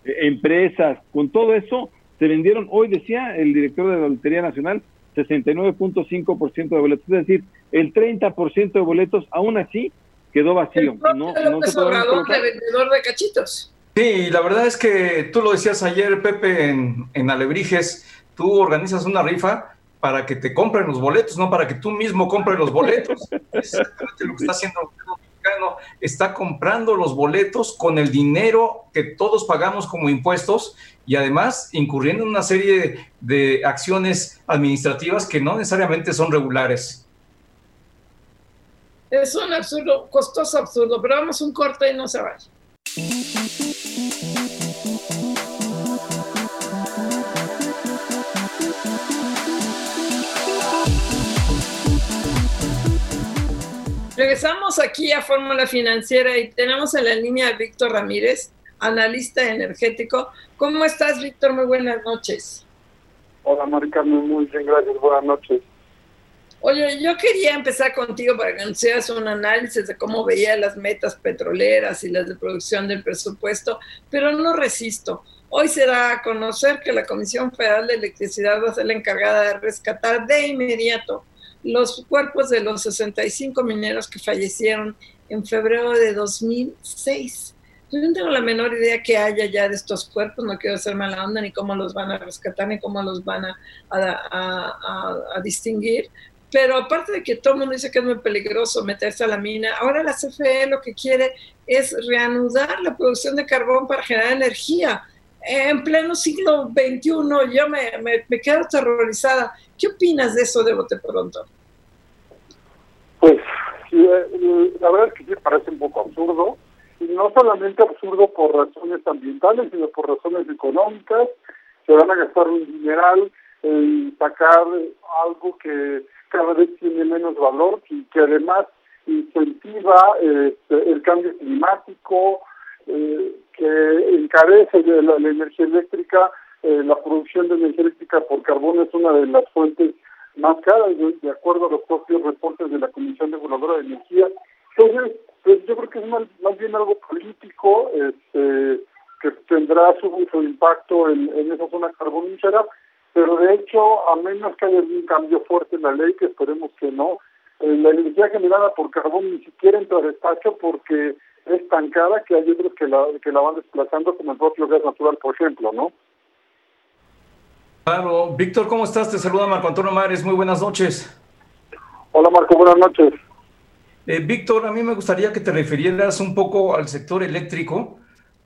empresas, con todo eso se vendieron, hoy decía el director de la Lotería Nacional, 69.5% de boletos, es decir, el 30% de boletos aún así quedó vacío. no, no de vendedor de cachitos. Sí, la verdad es que tú lo decías ayer, Pepe, en, en Alebrijes, tú organizas una rifa para que te compren los boletos, no para que tú mismo compres los boletos. exactamente lo que está haciendo el gobierno Está comprando los boletos con el dinero que todos pagamos como impuestos y además incurriendo en una serie de acciones administrativas que no necesariamente son regulares. Es un absurdo, costoso absurdo, pero vamos un corte y no se vaya. Regresamos aquí a Fórmula Financiera y tenemos en la línea a Víctor Ramírez, analista energético. ¿Cómo estás, Víctor? Muy buenas noches. Hola, Marica, muy bien, gracias. Buenas noches. Oye, yo quería empezar contigo para que nos hicieras un análisis de cómo veía las metas petroleras y las de producción del presupuesto, pero no resisto. Hoy se da a conocer que la Comisión Federal de Electricidad va a ser la encargada de rescatar de inmediato los cuerpos de los 65 mineros que fallecieron en febrero de 2006. Yo no tengo la menor idea que haya ya de estos cuerpos, no quiero hacer mala onda, ni cómo los van a rescatar, ni cómo los van a, a distinguir, pero aparte de que todo mundo dice que es muy peligroso meterse a la mina, ahora la CFE lo que quiere es reanudar la producción de carbón para generar energía. En pleno siglo XXI yo me, me, quedo aterrorizada. ¿Qué opinas de eso de bote pronto? Pues eh, la verdad es que sí parece un poco absurdo, y no solamente absurdo por razones ambientales, sino por razones económicas. Se van a gastar un dineral en sacar algo que cada vez tiene menos valor y que además incentiva este, el cambio climático, eh, que encarece la, energía eléctrica, eh, la producción de energía eléctrica por carbón es una de las fuentes más caras, de, acuerdo a los propios reportes de la Comisión Reguladora de Energía. Entonces, pues yo creo que es más, bien algo político este, que tendrá su, su impacto en, en esa zona carbonífera pero de hecho, a menos que haya un cambio fuerte en la ley, que esperemos que no, eh, la energía generada por carbón ni siquiera entra a despacho porque es tan cara que hay otros que la, que la van desplazando, como el propio gas natural, por ejemplo, ¿no? Claro. Víctor, ¿cómo estás? Te saluda Marco Antonio Mares. Muy buenas noches. Hola, Marco. Buenas noches. Eh, Víctor, a mí me gustaría que te refirieras un poco al sector eléctrico,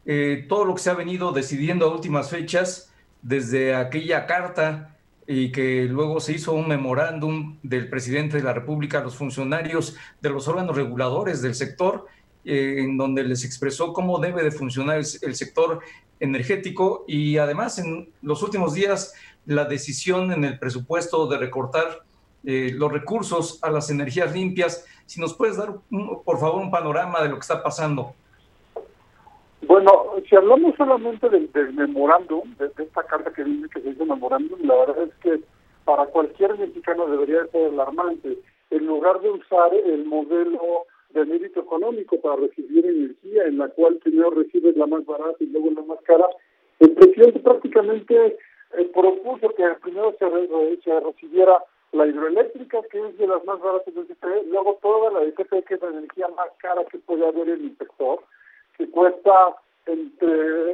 eh, todo lo que se ha venido decidiendo a últimas fechas desde aquella carta y que luego se hizo un memorándum del presidente de la República a los funcionarios de los órganos reguladores del sector, eh, en donde les expresó cómo debe de funcionar el, sector energético y además en los últimos días la decisión en el presupuesto de recortar eh, los recursos a las energías limpias. Si nos puedes dar, por favor, un panorama de lo que está pasando. Bueno, si hablamos solamente del, memorándum, de, esta carta que dice que se dice memorándum, la verdad es que para cualquier mexicano debería ser alarmante. En lugar de usar el modelo de mérito económico para recibir energía, en la cual primero recibes la más barata y luego la más cara, el presidente prácticamente eh, propuso que primero se, recibiera la hidroeléctrica, que es de las más baratas del CFE, luego toda la de que es la energía más cara que puede haber en el sector, que cuesta entre,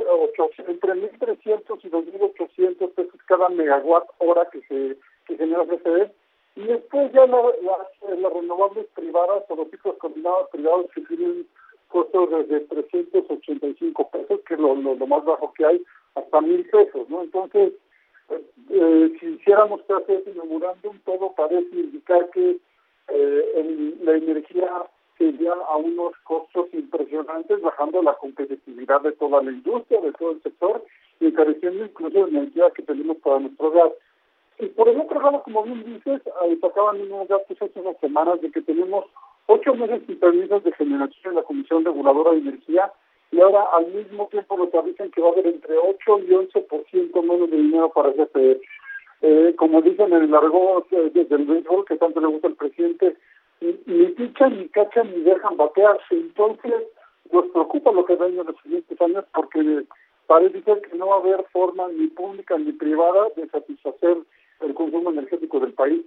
entre 1.300 y 2.800 pesos cada megawatt hora que se que genera CFE. Y después ya las renovables privadas o los ciclos combinados privados que tienen costos desde 385 pesos, que es lo, lo, más bajo que hay, hasta mil pesos, ¿no? Entonces, eh, si hiciéramos caso de ese memorándum, todo parece indicar que eh, la energía sería a unos costos impresionantes, bajando la competitividad de toda la industria, de todo el sector, y encareciendo incluso la energía que tenemos para nuestro gas. Y por el otro lado, como bien dices, sacaban unos datos hace unas semanas de que tenemos ocho meses sin permisos de generación en la Comisión Reguladora de Energía y ahora al mismo tiempo nos avisan que va a haber entre 8 y 11% menos de dinero para CFE. Eh, como dicen en el argot eh, desde el béisbol, que tanto le gusta al presidente, ni pichan, ni cachan, ni dejan batearse. Entonces, nos preocupa lo que venga en los siguientes años porque parece ser que no va a haber forma ni pública ni privada de satisfacer el consumo energético del país.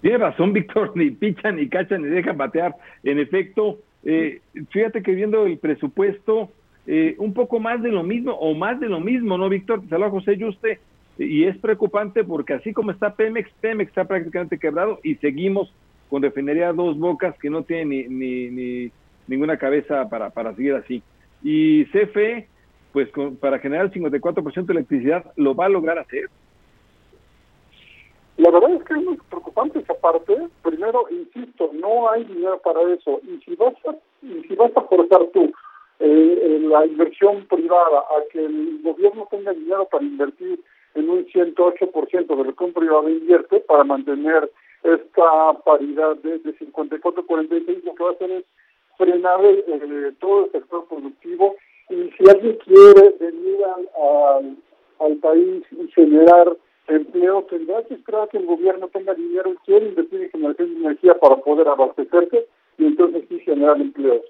Tiene razón, Víctor, ni pichan, ni cachan, ni dejan batear. En efecto, eh, fíjate que viendo el presupuesto, eh, un poco más de lo mismo, o más de lo mismo, ¿no, Víctor? Saludos, José Yuste. Y es preocupante porque así como está Pemex, Pemex está prácticamente quebrado y seguimos con refinería Dos Bocas que no tiene ni, ni, ninguna cabeza para, para seguir así. Y CFE, pues para generar el 54% de electricidad, ¿lo va a lograr hacer? La verdad es que es muy preocupante esa parte. Primero, insisto, no hay dinero para eso. Y si vas a, y si vas a forzar tú eh, la inversión privada a que el gobierno tenga dinero para invertir en un 108% de lo que un privado invierte para mantener esta paridad de, 54-46, lo que va a hacer es frenar eh, todo el sector productivo y si alguien quiere venir al, al país y generar empleo, tendrá que esperar que el gobierno tenga dinero y quiere invertir en generación de energía para poder abastecerse y entonces sí generar empleos.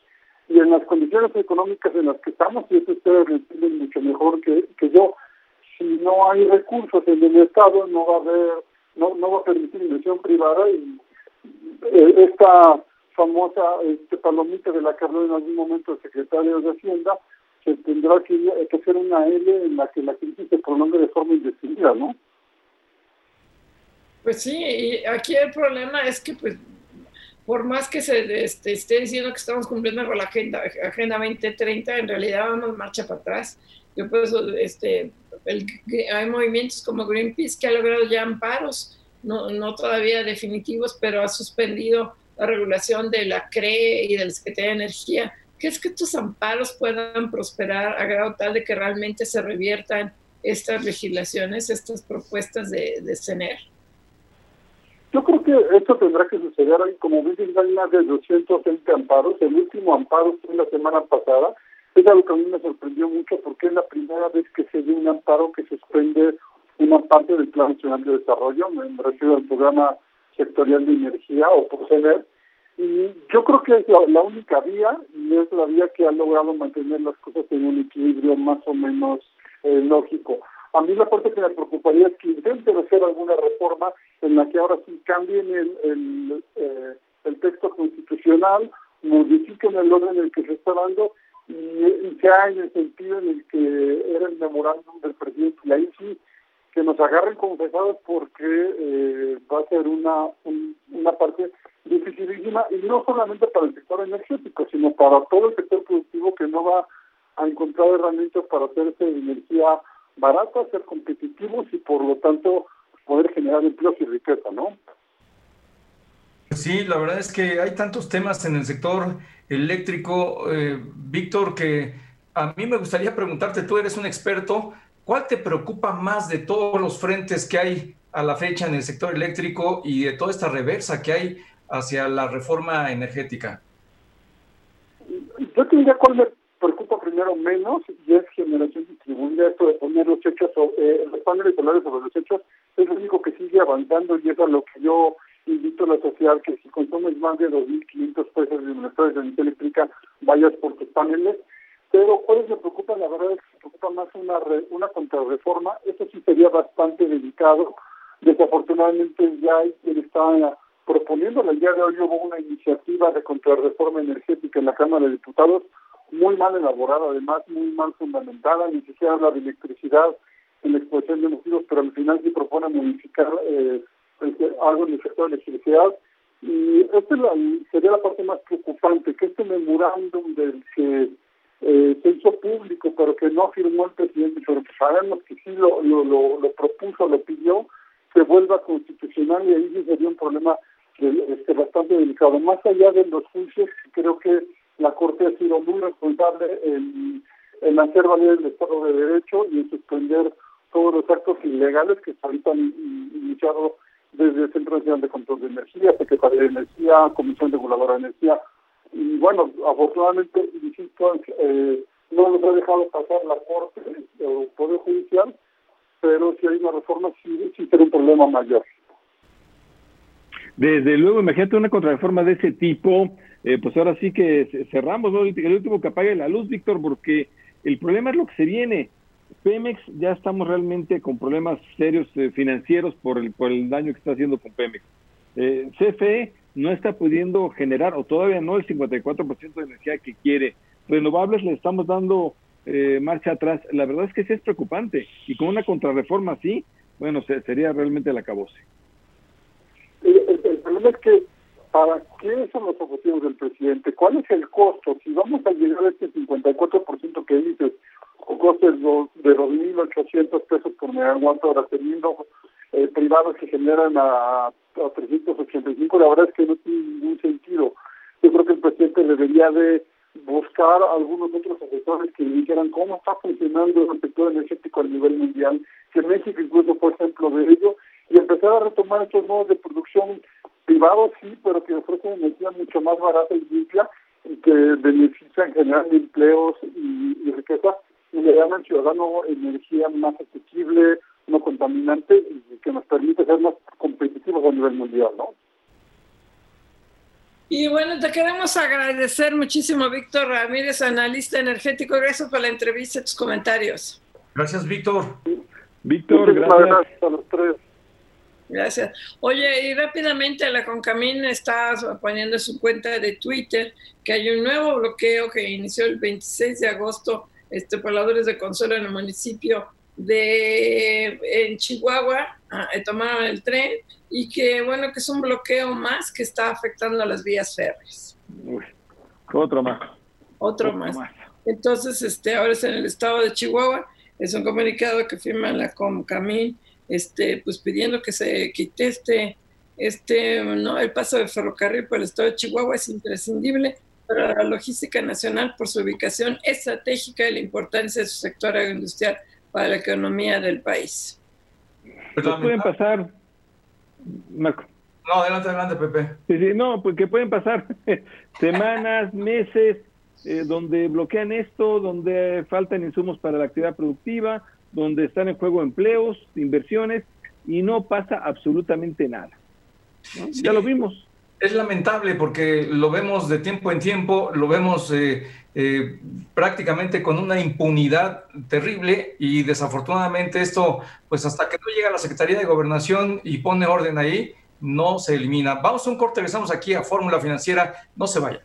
Y en las condiciones económicas en las que estamos, y eso ustedes lo entienden mucho mejor que, que yo, si no hay recursos en el Estado, no va a haber, no, no va a permitir inversión privada y eh, esta famosa este, palomita de la que habló en algún momento el secretario de Hacienda, se tendrá que, que hacer una L en la que la crisis se prolongue de forma indefinida, ¿no? Pues sí, y aquí el problema es que pues por más que se este, esté diciendo que estamos cumpliendo con la agenda, agenda 2030, en realidad vamos marcha para atrás. Yo pues, este, hay movimientos como Greenpeace que ha logrado ya amparos, no, no todavía definitivos, pero ha suspendido la regulación de la CRE y del Secretaría de Energía. ¿Qué es que estos amparos puedan prosperar a grado tal de que realmente se reviertan estas legislaciones, estas propuestas de, de CENER? Yo creo que esto tendrá que suceder. Como dicen, hay más de 220 amparos. El último amparo fue la semana pasada. Es algo que a mí me sorprendió mucho porque es la primera vez que se ve un amparo que suspende una parte del Plan Nacional de Desarrollo. Me refiero al programa sectorial de energía o PROCENER. Y yo creo que es la, única vía y es la vía que ha logrado mantener las cosas en un equilibrio más o menos eh, lógico. A mí la parte que me preocuparía es que intenten hacer alguna reforma en la que ahora sí cambien el, el, eh, el texto constitucional, modifiquen el orden en el que se está dando y, y sea en el sentido en el que era el memorándum del presidente. Y ahí sí, que nos agarren confesados porque eh, va a ser una, una parte dificilísima y no solamente para el sector energético, sino para todo el sector productivo que no va a encontrar herramientas para hacerse energía barato, ser competitivos y por lo tanto poder generar empleos y riqueza, ¿no? Sí, la verdad es que hay tantos temas en el sector eléctrico, eh, Víctor, que a mí me gustaría preguntarte, tú eres un experto, ¿cuál te preocupa más de todos los frentes que hay a la fecha en el sector eléctrico y de toda esta reversa que hay hacia la reforma energética? Yo tendría cuál menos y es generación distribuida, esto de poner los hechos, eh, los paneles solares sobre los hechos, es lo único que sigue avanzando y es a lo que yo invito a la sociedad que si consumes más de 2.500 pesos de unidades de energía eléctrica, vayas por tus paneles. Pero ¿cuáles me preocupa? La verdad es que me preocupa más una, una contrarreforma. Eso sí sería bastante delicado. Desafortunadamente ya hay quien está proponiendo, el día de hoy hubo una iniciativa de contrarreforma energética en la Cámara de Diputados muy mal elaborada, además muy mal fundamentada, ni siquiera habla de electricidad en la exposición de motivos, pero al final sí propone modificar eh, algo en el sector de electricidad. Y esta sería la parte más preocupante, que este memorándum del que eh, se hizo público, pero que no firmó el presidente, pero sabemos que sí lo, lo, lo, propuso, lo pidió, se vuelva constitucional y ahí sí sería un problema este, bastante delicado. Más allá de los juicios, creo que la Corte ha sido muy responsable en, en hacer valer el Estado de Derecho y en suspender todos los actos ilegales que se han iniciado desde el Centro Nacional de Control de Energía, Secretaría de Energía, Comisión Reguladora de Energía. Y bueno, afortunadamente, insisto, eh, no nos ha dejado pasar la Corte o el Poder Judicial, pero si hay una reforma, sí, sí será un problema mayor. Desde luego, imagínate una contrarreforma de ese tipo, eh, pues ahora sí que cerramos, ¿no? el último que apague la luz, Víctor, porque el problema es lo que se viene. Pemex ya estamos realmente con problemas serios eh, financieros por el, por el daño que está haciendo con Pemex. Eh, CFE no está pudiendo generar, o todavía no, el 54% de energía que quiere. Renovables le estamos dando eh, marcha atrás. La verdad es que sí es preocupante. Y con una contrarreforma así, bueno, sería realmente. El, el, problema es que, ¿para qué son los objetivos del presidente? ¿Cuál es el costo? Si vamos a llegar a este 54% que dices, con costes de 2.800 pesos por megawatt hora, teniendo eh, privados que generan a, a 385, la verdad es que no tiene ningún sentido. Yo creo que el presidente debería de buscar algunos otros asesores que le dijeran cómo está funcionando el sector energético a nivel mundial, que México incluso por ejemplo de ello, y empezar a retomar estos modos de producción privados, sí, pero que ofrecen energía mucho más barata y limpia y que benefician generar empleos y, y riqueza y le dan al ciudadano energía más accesible, no contaminante y que nos permite ser más competitivos a nivel mundial, ¿no? Y bueno, te queremos agradecer muchísimo, Víctor Ramírez, analista energético. Gracias por la entrevista y tus comentarios. Gracias, Víctor. Víctor, gracias. gracias a los tres. Gracias. Oye, y rápidamente la Concamín está poniendo en su cuenta de Twitter que hay un nuevo bloqueo que inició el 26 de agosto este, pobladores de Consuelo en el municipio de en Chihuahua ah, eh, tomaron el tren y que bueno que es un bloqueo más que está afectando a las vías férreas. otro más. Otro, más. Entonces, este, ahora es en el estado de Chihuahua, es un comunicado que firma la Comcamín, este, pues pidiendo que se quite este, este, no, el paso de ferrocarril por el estado de Chihuahua es imprescindible para la logística nacional por su ubicación estratégica y la importancia de su sector agroindustrial para la economía del país. Perdón, pueden pasar, Marco. No, adelante, adelante, Pepe. Sí, sí, no, porque pueden pasar semanas, meses, eh, donde bloquean esto, donde faltan insumos para la actividad productiva, donde están en juego empleos, inversiones, y no pasa absolutamente nada. Ya lo vimos es lamentable porque lo vemos de tiempo en tiempo, lo vemos eh, eh, prácticamente con una impunidad terrible y desafortunadamente esto, pues hasta que no llega a la Secretaría de Gobernación y pone orden ahí, no se elimina. Vamos a un corte, regresamos aquí a Fórmula Financiera, no se vayan.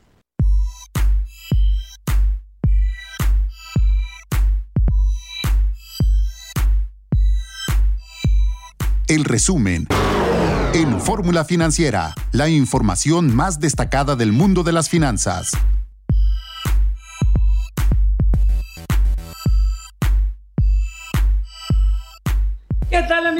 El resumen en Fórmula Financiera, la información más destacada del mundo de las finanzas.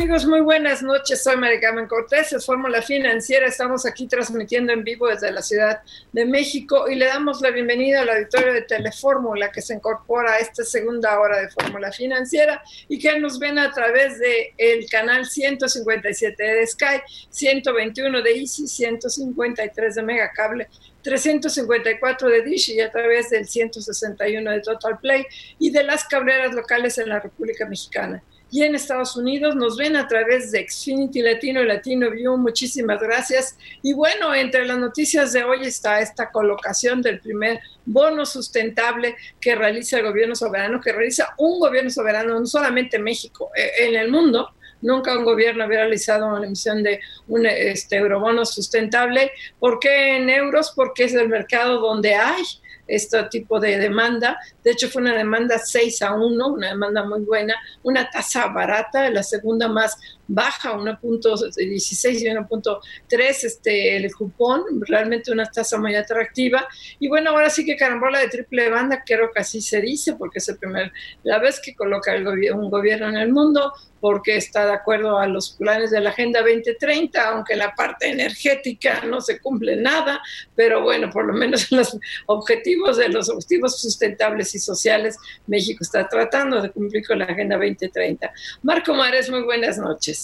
Amigos? Muy buenas noches. Soy Maricarmen Cortés, es Fórmula Financiera. Estamos aquí transmitiendo en vivo desde la Ciudad de México y le damos la bienvenida al auditorio de Telefórmula que se incorpora a esta segunda hora de Fórmula Financiera y que nos ven a través del el canal 157 de Sky, 121 de Easy, 153 de Megacable 354 de Dish y a través del 161 de Total Play y de las cabreras locales en la República Mexicana y en Estados Unidos. Nos ven a través de Xfinity Latino y Latino View. Muchísimas gracias. Y bueno, entre las noticias de hoy está esta colocación del primer bono sustentable que realiza el gobierno soberano, que realiza un gobierno soberano, no solamente México, eh, en el mundo. Nunca un gobierno había realizado una emisión de un este, eurobono sustentable. ¿Por qué en euros? Porque es el mercado donde hay este tipo de demanda. De hecho, fue una demanda 6 a 1, una demanda muy buena, una tasa barata, la segunda más baja, 1.16 y 1.3 este, el cupón, realmente una tasa muy atractiva. Y bueno, ahora sí que carambola de triple banda, creo que así se dice, porque es el primer, la vez que coloca el un gobierno en el mundo, porque está de acuerdo a los planes de la Agenda 2030, aunque la parte energética no se cumple nada, pero bueno, por lo menos en los objetivos de los objetivos sustentables y sociales, México está tratando de cumplir con la Agenda 2030. Marco Mares, muy buenas noches.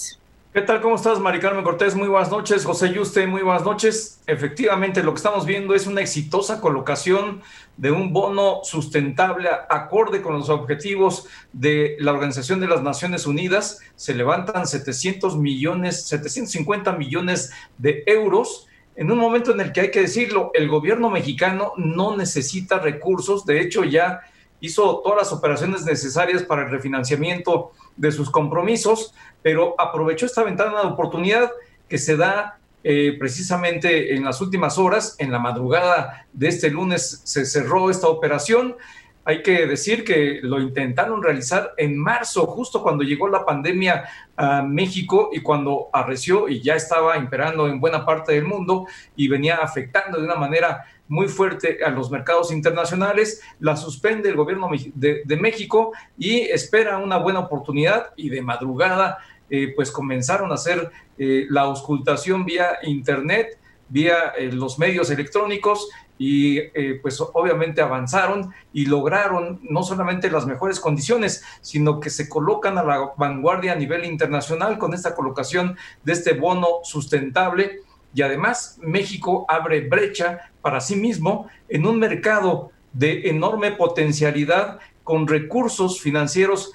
¿Qué tal? ¿Cómo estás, Mari Carmen Cortés? Muy buenas noches. José Yuste, muy buenas noches. Efectivamente, lo que estamos viendo es una exitosa colocación de un bono sustentable acorde con los objetivos de la Organización de las Naciones Unidas. Se levantan 700 millones, 750 millones de euros en un momento en el que hay que decirlo, el gobierno mexicano no necesita recursos. De hecho, ya hizo todas las operaciones necesarias para el refinanciamiento de sus compromisos pero aprovechó esta ventana de oportunidad que se da eh, precisamente en las últimas horas, en la madrugada de este lunes se cerró esta operación. Hay que decir que lo intentaron realizar en marzo, justo cuando llegó la pandemia a México y cuando arreció y ya estaba imperando en buena parte del mundo y venía afectando de una manera muy fuerte a los mercados internacionales, la suspende el gobierno de, México y espera una buena oportunidad y de madrugada eh, pues comenzaron a hacer eh, la auscultación vía internet, vía eh, los medios electrónicos y pues obviamente avanzaron y lograron no solamente las mejores condiciones, sino que se colocan a la vanguardia a nivel internacional con esta colocación de este bono sustentable y además México abre brecha para sí mismo en un mercado de enorme potencialidad con recursos financieros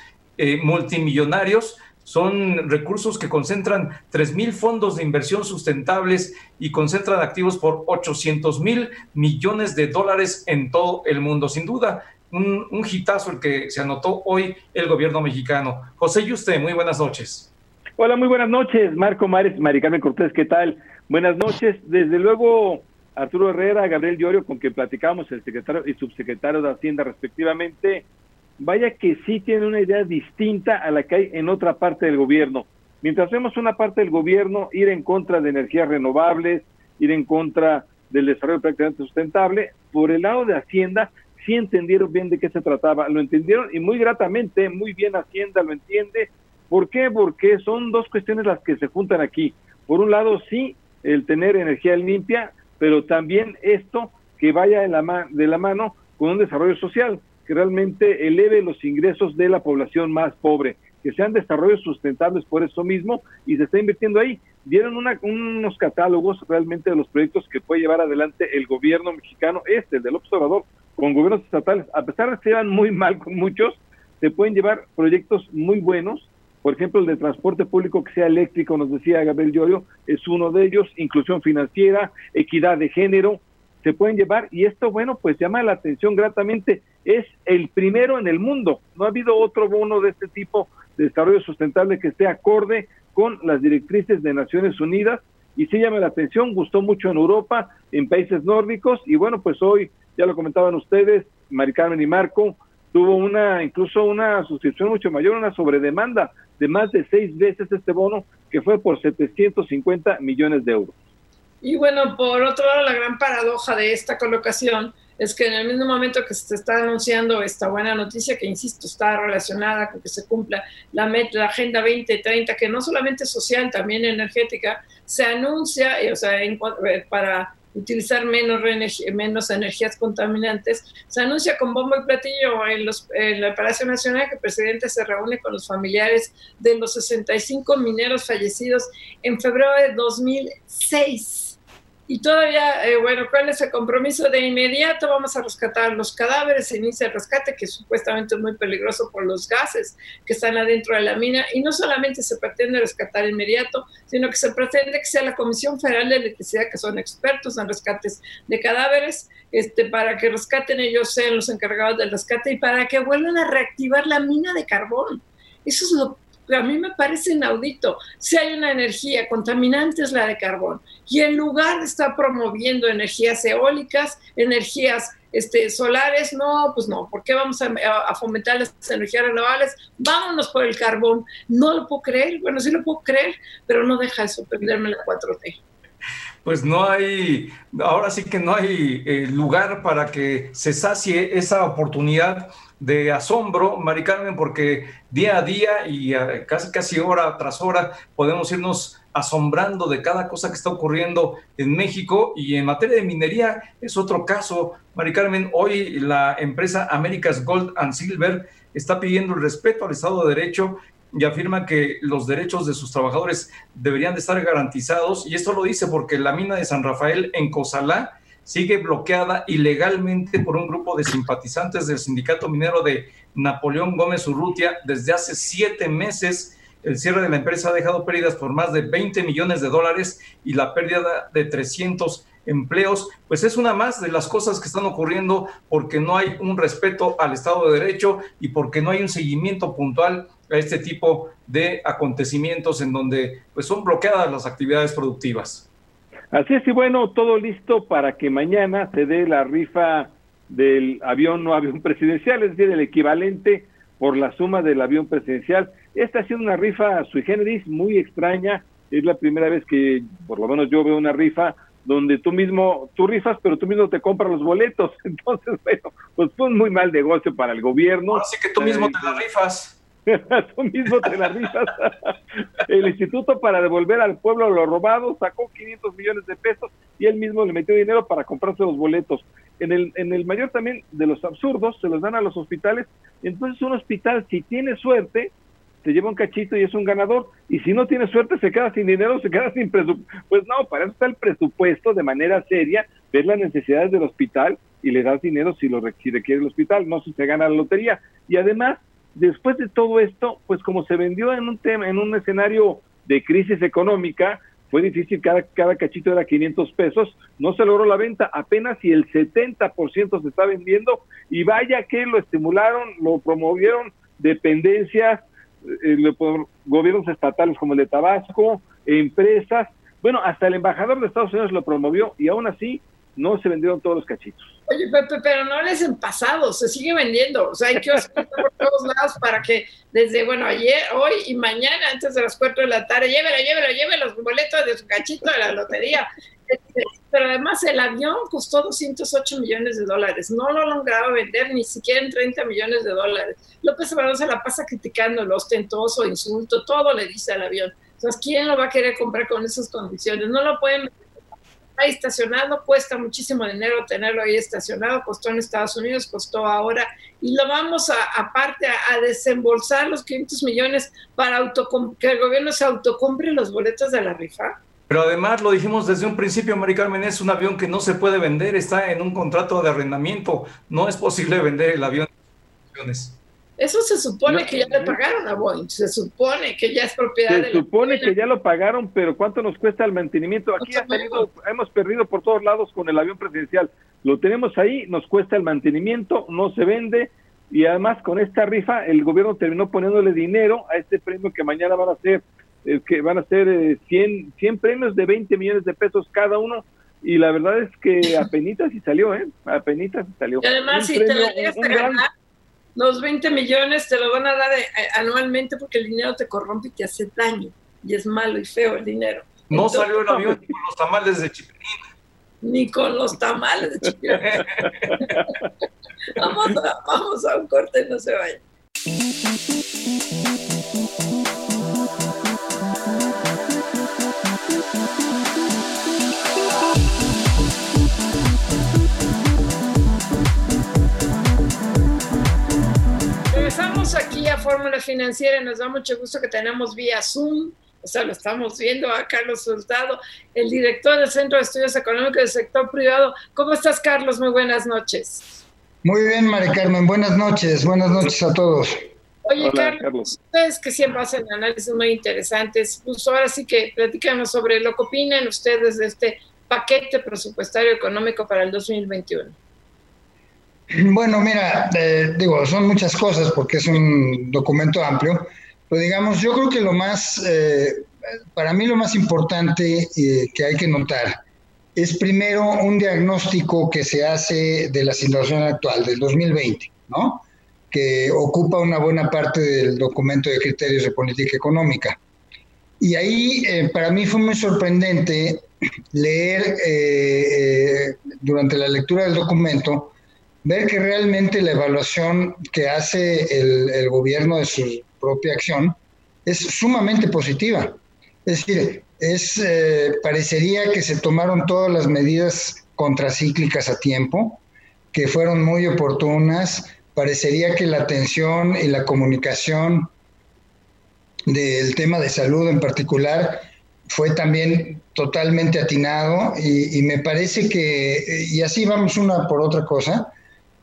multimillonarios son recursos que concentran 3 mil fondos de inversión sustentables y concentran activos por 800 mil millones de dólares en todo el mundo. Sin duda, un, un hitazo el que se anotó hoy el gobierno mexicano. José Yuste, muy buenas noches. Hola, muy buenas noches, Marco Mares, Maricarmen Cortés, ¿qué tal? Buenas noches. Desde luego, Arturo Herrera, Gabriel Llorio, con quien platicamos, el secretario y subsecretario de Hacienda respectivamente, vaya que sí tiene una idea distinta a la que hay en otra parte del gobierno. Mientras vemos una parte del gobierno ir en contra de energías renovables, ir en contra del desarrollo prácticamente sustentable, por el lado de Hacienda sí entendieron bien de qué se trataba, lo entendieron y muy gratamente, muy bien Hacienda lo entiende. ¿Por qué? Porque son dos cuestiones las que se juntan aquí. Por un lado, sí, el tener energía limpia, pero también esto que vaya de la, de la mano con un desarrollo social que realmente eleve los ingresos de la población más pobre, que sean desarrollos sustentables por eso mismo y se está invirtiendo ahí. Dieron unos catálogos realmente de los proyectos que puede llevar adelante el gobierno mexicano, este, el del observador, con gobiernos estatales, a pesar de que se llevan muy mal con muchos, se pueden llevar proyectos muy buenos, por ejemplo, el de transporte público que sea eléctrico, nos decía Gabriel Llorio, es uno de ellos, inclusión financiera, equidad de género, se pueden llevar y esto, bueno, pues llama la atención gratamente. Es el primero en el mundo. No ha habido otro bono de este tipo de desarrollo sustentable que esté acorde con las directrices de Naciones Unidas y sí llama la atención, gustó mucho en Europa, en países nórdicos y bueno, pues hoy, ya lo comentaban ustedes, Mari Carmen y Marco, tuvo una, incluso una suscripción mucho mayor, una sobredemanda de más de seis veces este bono que fue por 750 millones de euros. Y bueno, por otro lado, la gran paradoja de esta colocación es que en el mismo momento que se está anunciando esta buena noticia, que insisto, está relacionada con que se cumpla la, meta, la Agenda 2030, que no solamente es social, también energética, se anuncia, o sea, eh, para utilizar menos, menos energías contaminantes, se anuncia con bombo y platillo en, los, en la Palacio Nacional que el presidente se reúne con los familiares de los 65 mineros fallecidos en febrero de 2006 y todavía, eh, bueno, ¿cuál es el compromiso? De inmediato vamos a rescatar los cadáveres, se inicia el rescate, que supuestamente es muy peligroso por los gases que están adentro de la mina. Y no solamente se pretende rescatar inmediato, sino que se pretende que sea la Comisión Federal de Electricidad, que son expertos en rescates de cadáveres, este, para que rescaten ellos, sean los encargados del rescate y para que vuelvan a reactivar la mina de carbón. Eso es lo a mí me parece inaudito. Si hay una energía contaminante es la de carbón y en lugar de estar promoviendo energías eólicas, energías este, solares, no, pues no, ¿por qué vamos a, fomentar las energías renovables? Vámonos por el carbón. No lo puedo creer, bueno, sí lo puedo creer, pero no deja de sorprenderme la 4T pues no hay, ahora sí que no hay eh, lugar para que se sacie esa oportunidad de asombro, Mari Carmen, porque día a día y eh, casi casi hora tras hora podemos irnos asombrando de cada cosa que está ocurriendo en México y en materia de minería es otro caso. Mari Carmen, hoy la empresa America's Gold and Silver está pidiendo el respeto al Estado de Derecho y afirma que los derechos de sus trabajadores deberían de estar garantizados. Y esto lo dice porque la mina de San Rafael en Cozalá sigue bloqueada ilegalmente por un grupo de simpatizantes del sindicato minero de Napoleón Gómez Urrutia desde hace siete meses. El cierre de la empresa ha dejado pérdidas por más de 20 millones de dólares y la pérdida de 300 empleos, pues es una más de las cosas que están ocurriendo porque no hay un respeto al Estado de Derecho y porque no hay un seguimiento puntual a este tipo de acontecimientos en donde pues son bloqueadas las actividades productivas. Así es, y bueno, todo listo para que mañana se dé la rifa del avión no avión presidencial, es decir, el equivalente por la suma del avión presidencial. Esta ha sido una rifa sui generis muy extraña, es la primera vez que por lo menos yo veo una rifa donde tú mismo, tú rifas, pero tú mismo te compras los boletos. Entonces, bueno, pues fue un muy mal negocio para el gobierno. Así que tú mismo te la rifas. tú mismo te la rifas. el Instituto para devolver al pueblo lo robado sacó 500 millones de pesos y él mismo le metió dinero para comprarse los boletos. En el, en el mayor también de los absurdos se los dan a los hospitales. Entonces un hospital, si tiene suerte, se lleva un cachito y es un ganador. Y si no tiene suerte, se queda sin dinero, se queda sin presupuesto. Pues no, para eso está el presupuesto de manera seria, ver las necesidades del hospital y le das dinero si lo si requiere el hospital, no si se gana la lotería. Y además, después de todo esto, pues como se vendió en un tema, en un escenario de crisis económica, fue difícil, cada, cachito era 500 pesos, no se logró la venta, apenas si el 70% se está vendiendo, y vaya que lo estimularon, lo promovieron dependencias, eh, gobiernos estatales como el de Tabasco, empresas, bueno, hasta el embajador de Estados Unidos lo promovió, y aún así no se vendieron todos los cachitos. Oye, Pepe, pero no les en pasado, se sigue vendiendo. O sea, hay que por todos lados para que desde, bueno, ayer, hoy y mañana, antes de las 4 de la tarde, llévelo, llévelo, llévelo los boletos de su cachito de la lotería. Este, pero además el avión costó 208 millones de dólares. No lo lograba vender ni siquiera en 30 millones de dólares. López Obrador se la pasa criticando lo ostentoso, insulto, todo le dice al avión. Entonces, ¿quién lo va a querer comprar con esas condiciones? No lo pueden ahí estacionado, cuesta muchísimo dinero tenerlo ahí estacionado, costó en Estados Unidos, costó ahora, y lo vamos a, aparte a, desembolsar los 500 millones para que el gobierno se autocompre los boletos de la rifa. Pero además lo dijimos desde un principio, Mari Carmen, es un avión que no se puede vender, está en un contrato de arrendamiento, no es posible vender el avión. Eso se supone que ya le pagaron a Boeing, se supone que ya es propiedad Se supone que ya lo pagaron, pero ¿cuánto nos cuesta el mantenimiento? Aquí hemos perdido por todos lados con el avión presidencial. Lo tenemos ahí, nos cuesta el mantenimiento, no se vende y además con esta rifa el gobierno terminó poniéndole dinero a este premio que mañana van a ser eh, que van a ser 100, 100 premios de 20 millones de pesos cada uno y la verdad es que apenitas y salió, ¿eh? Apenitas y salió. Y además, si te los 20 millones te lo van a dar eh, eh, anualmente porque el dinero te corrompe y te hace daño. Y es malo y feo el dinero. No salió el avión ni con los tamales de Chipirina. Ni con los tamales de Chipirina. vamos, a, vamos a un corte, no se vayan. Regresamos aquí a Fórmula Financiera. Nos da mucho gusto que tenemos vía Zoom. O sea, lo estamos viendo a Carlos Soldado, el director del Centro de Estudios Económicos del Sector Privado. ¿Cómo estás, Carlos? Muy buenas noches. Muy bien, Mari Carmen. Buenas noches. Buenas noches a todos. Oye, Carlos, ustedes que siempre hacen análisis muy interesantes, pues ahora sí que platícanos sobre lo que opinan ustedes de este paquete presupuestario económico para el 2021. Bueno, mira, eh, digo, son muchas cosas porque es un documento amplio, pero digamos, yo creo que lo más, eh, para mí lo más importante eh, que hay que notar es primero un diagnóstico que se hace de la situación actual, del 2020, ¿no? que ocupa una buena parte del documento de criterios de política económica. Y ahí para mí fue muy sorprendente leer durante la lectura del documento, ver que realmente la evaluación que hace el, gobierno de su propia acción es sumamente positiva. Es decir, es, parecería que se tomaron todas las medidas contracíclicas a tiempo, que fueron muy oportunas, parecería que la atención y la comunicación del tema de salud en particular fue también totalmente atinado y, me parece que, y así vamos una por otra cosa,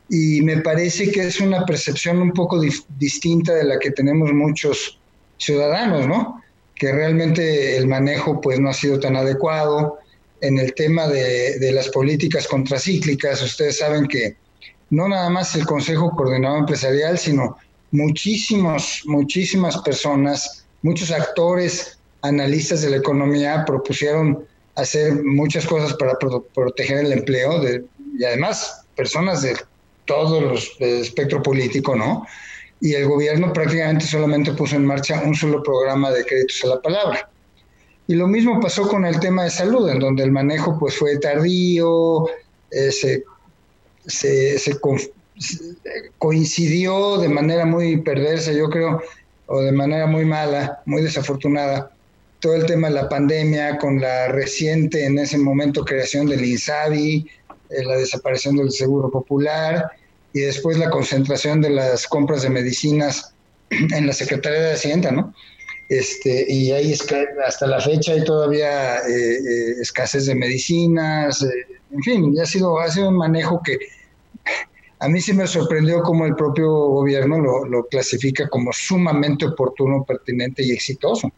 y me parece que es una percepción un poco distinta de la que tenemos muchos ciudadanos, ¿no? Que realmente el manejo pues no ha sido tan adecuado. En el tema de, de las políticas contracíclicas, ustedes saben que no nada más el Consejo Coordinador Empresarial, sino muchísimos, muchísimas personas, muchos actores, analistas de la economía propusieron hacer muchas cosas para proteger el empleo y además personas de todos los espectro político, ¿no? Y el gobierno prácticamente solamente puso en marcha un solo programa de créditos a la palabra. Y lo mismo pasó con el tema de salud, en donde el manejo pues fue tardío, eh, se se, coincidió de manera muy perversa, yo creo, o de manera muy mala, muy desafortunada, todo el tema de la pandemia con la reciente en ese momento creación del INSABI, la desaparición del Seguro Popular y después la concentración de las compras de medicinas en la Secretaría de Hacienda, ¿no? Este, y ahí hasta la fecha hay todavía eh, eh, escasez de medicinas, en fin, ha sido, ha sido un manejo que a mí sí me sorprendió cómo el propio gobierno lo, clasifica como sumamente oportuno, pertinente y exitoso.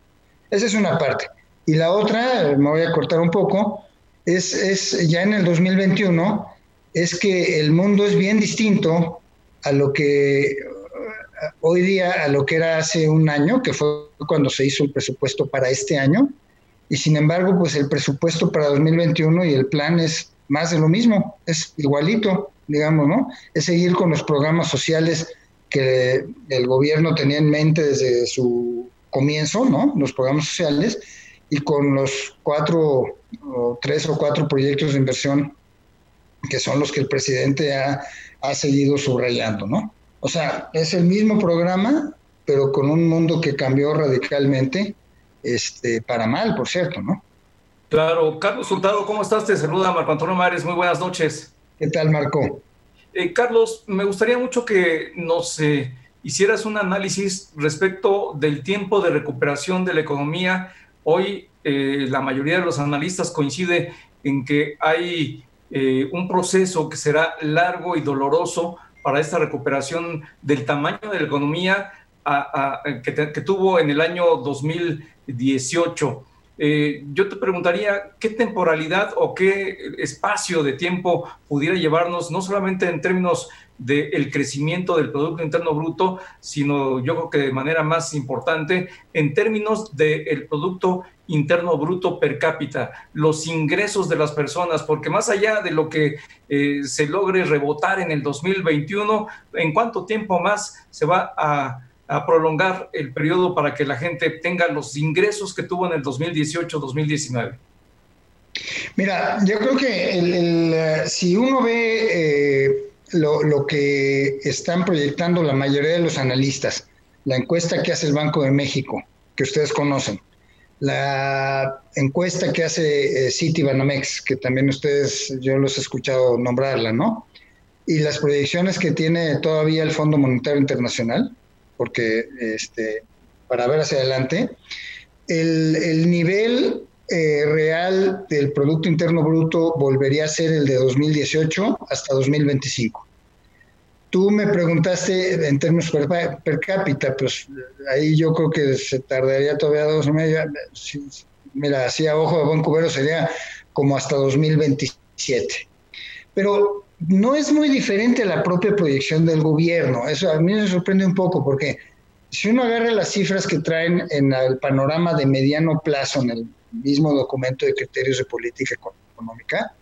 Esa es una parte. Y la otra, me voy a cortar un poco, es, es ya en el 2021, es que el mundo es bien distinto a lo que hoy día, a lo que era hace un año, que fue cuando se hizo el presupuesto para este año. Y sin embargo, pues el presupuesto para 2021 y el plan es más de lo mismo, es igualito, digamos, ¿no? Es seguir con los programas sociales que el gobierno tenía en mente desde su comienzo, ¿no? Los programas sociales, y con los cuatro, o tres o cuatro proyectos de inversión que son los que el presidente ha, ha seguido subrayando, ¿no? O sea, es el mismo programa, pero con un mundo que cambió radicalmente, este, para mal, por cierto, ¿no? Claro, Carlos Hurtado, ¿cómo estás? Te saluda Marco Antonio Mares, muy buenas noches. ¿Qué tal, Marco? Eh, Carlos, me gustaría mucho que nos eh, hicieras un análisis respecto del tiempo de recuperación de la economía. Hoy eh, la mayoría de los analistas coincide en que hay un proceso que será largo y doloroso para esta recuperación del tamaño de la economía que, que tuvo en el año 2018. Eh, yo te preguntaría qué temporalidad o qué espacio de tiempo pudiera llevarnos, no solamente en términos del crecimiento del Producto Interno Bruto, sino yo creo que de manera más importante, en términos del Producto Interno Bruto per cápita, los ingresos de las personas, porque más allá de lo que eh, se logre rebotar en el 2021, ¿en cuánto tiempo más se va a a prolongar el periodo para que la gente tenga los ingresos que tuvo en el 2018-2019? Mira, yo creo que eh, si uno ve eh, lo, que están proyectando la mayoría de los analistas, la encuesta que hace el Banco de México, que ustedes conocen, la encuesta que hace eh, Citibanamex, que también ustedes, yo los he escuchado nombrarla, ¿no? Y las proyecciones que tiene todavía el Fondo Monetario Internacional, porque este, para ver hacia adelante, el, nivel eh, real del Producto Interno Bruto volvería a ser el de 2018 hasta 2025. Tú me preguntaste en términos per, cápita, pues ahí yo creo que se tardaría todavía dos meses. Mira, así a ojo de buen cubero sería como hasta 2027. Pero no es muy diferente a la propia proyección del gobierno. Eso a mí me sorprende un poco porque si uno agarra las cifras que traen en el panorama de mediano plazo en el mismo documento de criterios de política económica,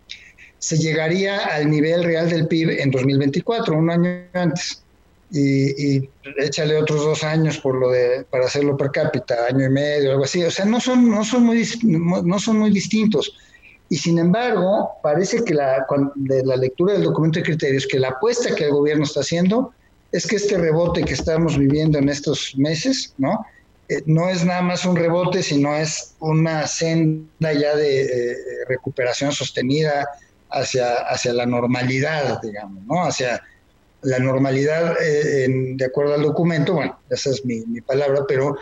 se llegaría al nivel real del PIB en 2024, un año antes. Y, échale otros dos años por lo de para hacerlo per cápita, año y medio, algo así. O sea, no son, no son, muy, no son muy distintos. Y sin embargo, parece que la, de la lectura del documento de criterios, que la apuesta que el gobierno está haciendo es que este rebote que estamos viviendo en estos meses, ¿no? Eh, no es nada más un rebote, sino es una senda ya de eh, recuperación sostenida hacia, hacia la normalidad, digamos, ¿no? Hacia la normalidad, eh, de acuerdo al documento, bueno, esa es mi, mi palabra, pero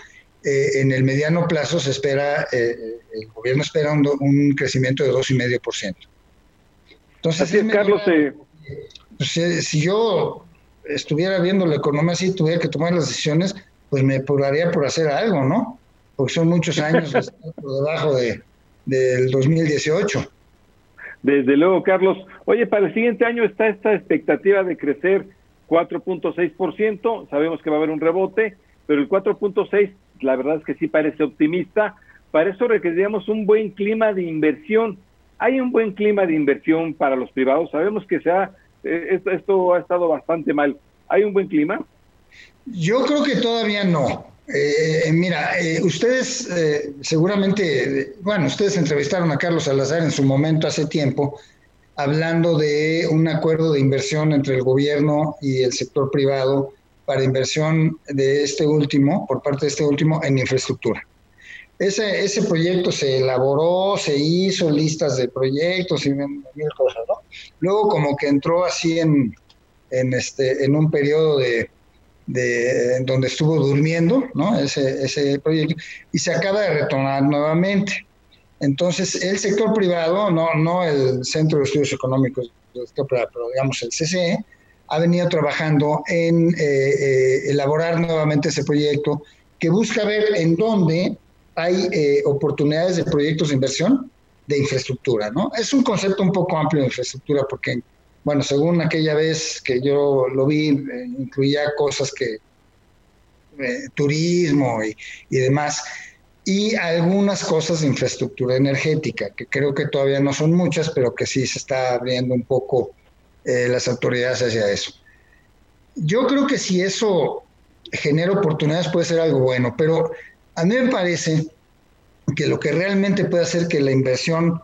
eh, en el mediano plazo se espera, eh, el gobierno espera un, un crecimiento de 2,5%. Entonces, así es, Carlos. Pues, si yo estuviera viendo la economía así, tuviera que tomar las decisiones, pues me apuraría por hacer algo, ¿no? Porque son muchos años por debajo de, del 2018. Desde luego, Carlos. Oye, para el siguiente año está esta expectativa de crecer 4.6%. Sabemos que va a haber un rebote, pero el 4.6 la verdad es que sí parece optimista. Para eso requeriríamos un buen clima de inversión. Hay un buen clima de inversión para los privados. Sabemos que se eh, esto, ha estado bastante mal. ¿Hay un buen clima? Yo creo que todavía no. Eh, mira, eh, ustedes seguramente, bueno, ustedes entrevistaron a Carlos Salazar en su momento hace tiempo, hablando de un acuerdo de inversión entre el gobierno y el sector privado para inversión de este último, por parte de este último, en infraestructura. Ese, ese proyecto se elaboró, se hizo listas de proyectos y mil cosas, ¿no? Luego como que entró así en, en, este, en un periodo de, de donde estuvo durmiendo, ¿no? Ese, ese proyecto, y se acaba de retornar nuevamente. Entonces, el sector privado, no, no el Centro de Estudios Económicos, pero digamos el CCE, ha venido trabajando en eh, eh, elaborar nuevamente ese proyecto que busca ver en dónde hay eh, oportunidades de proyectos de inversión de infraestructura, ¿no? Es un concepto un poco amplio de infraestructura porque, bueno, según aquella vez que yo lo vi, incluía cosas que, turismo y, y demás, y algunas cosas de infraestructura energética, que creo que todavía no son muchas, pero que sí se está abriendo un poco eh, las autoridades hacia eso. Yo creo que si eso genera oportunidades puede ser algo bueno, pero a mí me parece que lo que realmente puede hacer que la inversión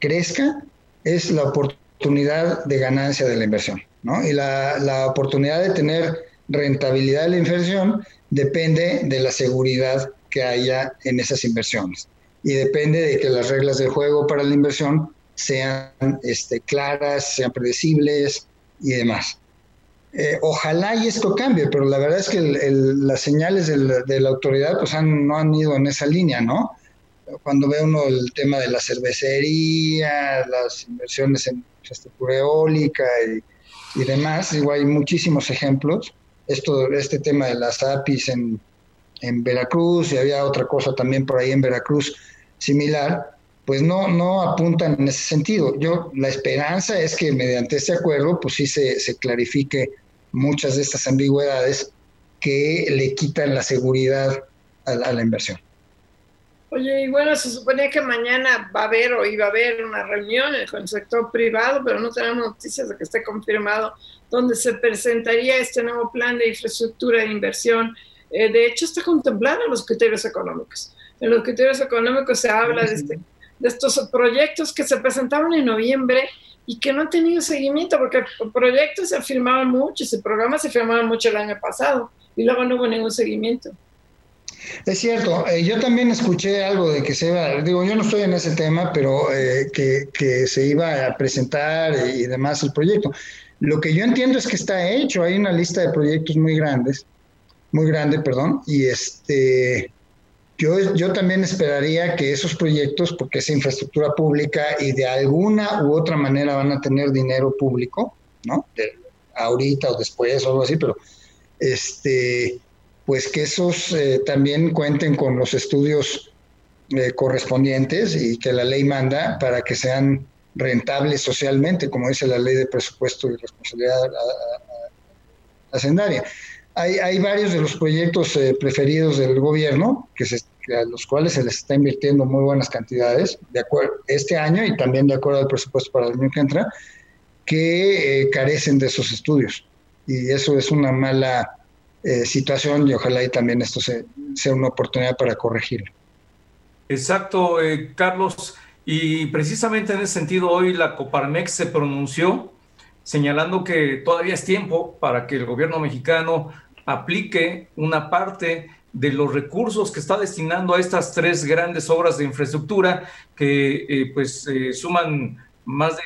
crezca es la oportunidad de ganancia de la inversión, ¿no? Y la, la oportunidad de tener rentabilidad de la inversión depende de la seguridad que haya en esas inversiones y depende de que las reglas del juego para la inversión sean este, claras, sean predecibles y demás. Eh, ojalá y esto cambie, pero la verdad es que las señales de la autoridad pues no han ido en esa línea, ¿no? Cuando ve uno el tema de la cervecería, las inversiones en infraestructura eólica y, demás, digo, hay muchísimos ejemplos. Esto, este tema de las APIs en, en Veracruz, y había otra cosa también por ahí en Veracruz similar, pues no, no apuntan en ese sentido. Yo, la esperanza es que mediante este acuerdo, pues sí se, se clarifique muchas de estas ambigüedades que le quitan la seguridad a, la inversión. Oye, y bueno, se suponía que mañana va a haber o iba a haber una reunión con el sector privado, pero no tenemos noticias de que esté confirmado, donde se presentaría este nuevo plan de infraestructura de inversión. Eh, de hecho, está contemplado en los criterios económicos. En los criterios económicos se habla de este de estos proyectos que se presentaron en noviembre y que no han tenido seguimiento, porque proyectos se firmaban muchos y programas se firmaban mucho el año pasado y luego no hubo ningún seguimiento. Es cierto, eh, yo también escuché algo de que se iba, digo, yo no estoy en ese tema, pero eh, que, que, se iba a presentar y demás el proyecto. Lo que yo entiendo es que está hecho, hay una lista de proyectos muy grandes, muy grande, perdón, y este, yo, yo también esperaría que esos proyectos, porque es infraestructura pública y de alguna u otra manera van a tener dinero público, ¿no? ahorita o después o algo así, pero este, pues que esos eh, también cuenten con los estudios eh, correspondientes y que la ley manda para que sean rentables socialmente, como dice la ley de presupuesto y responsabilidad hacendaria. Hay, hay varios de los proyectos eh, preferidos del gobierno que, se, a los cuales se les está invirtiendo muy buenas cantidades de acuerdo este año y también de acuerdo al presupuesto para el año que entra, que eh, carecen de esos estudios. Y eso es una mala eh, situación y ojalá y también esto sea una oportunidad para corregirlo. Exacto, eh, Carlos. Y precisamente en ese sentido hoy la Coparmex se pronunció señalando que todavía es tiempo para que el gobierno mexicano aplique una parte de los recursos que está destinando a estas tres grandes obras de infraestructura que eh, pues eh, suman más de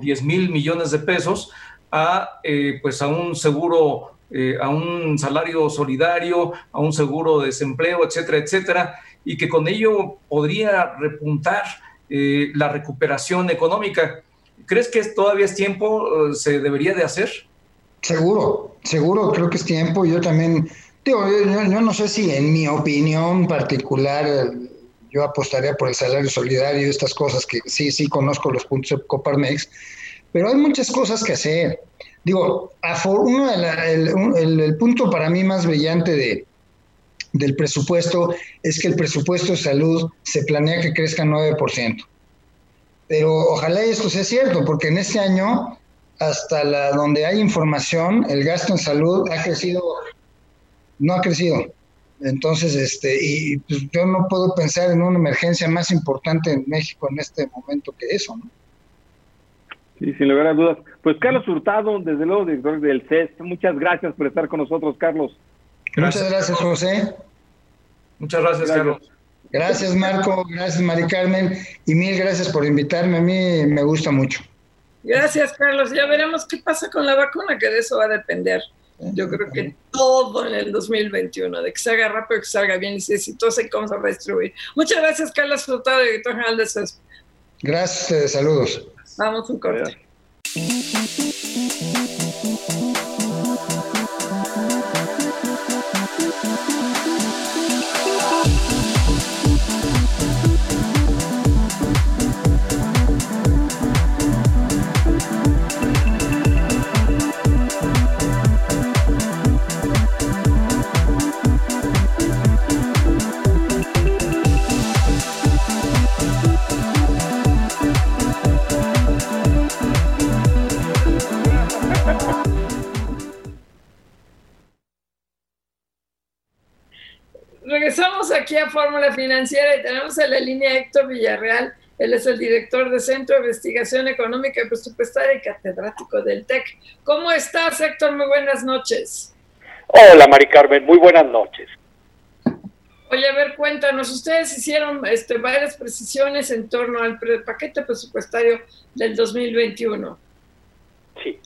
10 mil millones de pesos a pues a un seguro a un salario solidario a un seguro de desempleo etcétera etcétera y que con ello podría repuntar eh, la recuperación económica. ¿Crees que todavía es tiempo? Eh, ¿Se debería de hacer? Seguro, seguro, creo que es tiempo. Yo también, digo, yo, no sé si en mi opinión particular yo apostaría por el salario solidario y estas cosas que sí, sí conozco los puntos de Coparmex, pero hay muchas cosas que hacer. Digo, uno el punto para mí más brillante de, del presupuesto es que el presupuesto de salud se planea que crezca 9%. Pero ojalá esto sea cierto, porque en este año, hasta la, donde hay información, el gasto en salud ha crecido, no ha crecido. Entonces, este, y pues, yo no puedo pensar en una emergencia más importante en México en este momento que eso, ¿no? Sí, sin lugar a dudas. Pues Carlos Hurtado, desde luego, director del CES, muchas gracias por estar con nosotros, Carlos. Muchas gracias, José. Muchas gracias, Carlos. Gracias, Marco. Gracias, Mari Carmen. Y mil gracias por invitarme. A mí me gusta mucho. Gracias, Carlos. Ya veremos qué pasa con la vacuna, que de eso va a depender. Yo creo que todo en el 2021, de que se haga rápido, que salga bien y si exitosa y cómo se va a distribuir. Muchas gracias, Carlos Frutado, director general de CESP. Gracias, saludos. Vamos un corte. Financiera y tenemos en la línea Héctor Villarreal. Él es el director de Centro de Investigación Económica y Presupuestaria y catedrático del TEC. ¿Cómo estás, Héctor? Muy buenas noches. Hola, Mari Carmen. Muy buenas noches. Oye, a ver, cuéntanos, ustedes hicieron este, varias precisiones en torno al paquete presupuestario del 2021. Sí.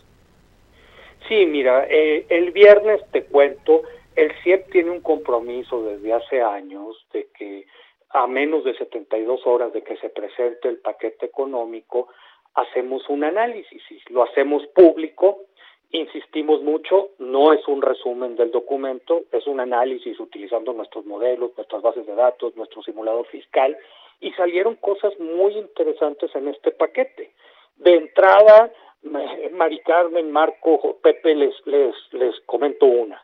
Sí, mira, eh, el viernes te cuento el CIEP tiene un compromiso desde hace años de que a menos de 72 horas de que se presente el paquete económico, hacemos un análisis lo hacemos público. Insistimos mucho, no es un resumen del documento, es un análisis utilizando nuestros modelos, nuestras bases de datos, nuestro simulador fiscal y salieron cosas muy interesantes en este paquete. De entrada, Mari Carmen, Marco, Pepe, les, les, les comento una.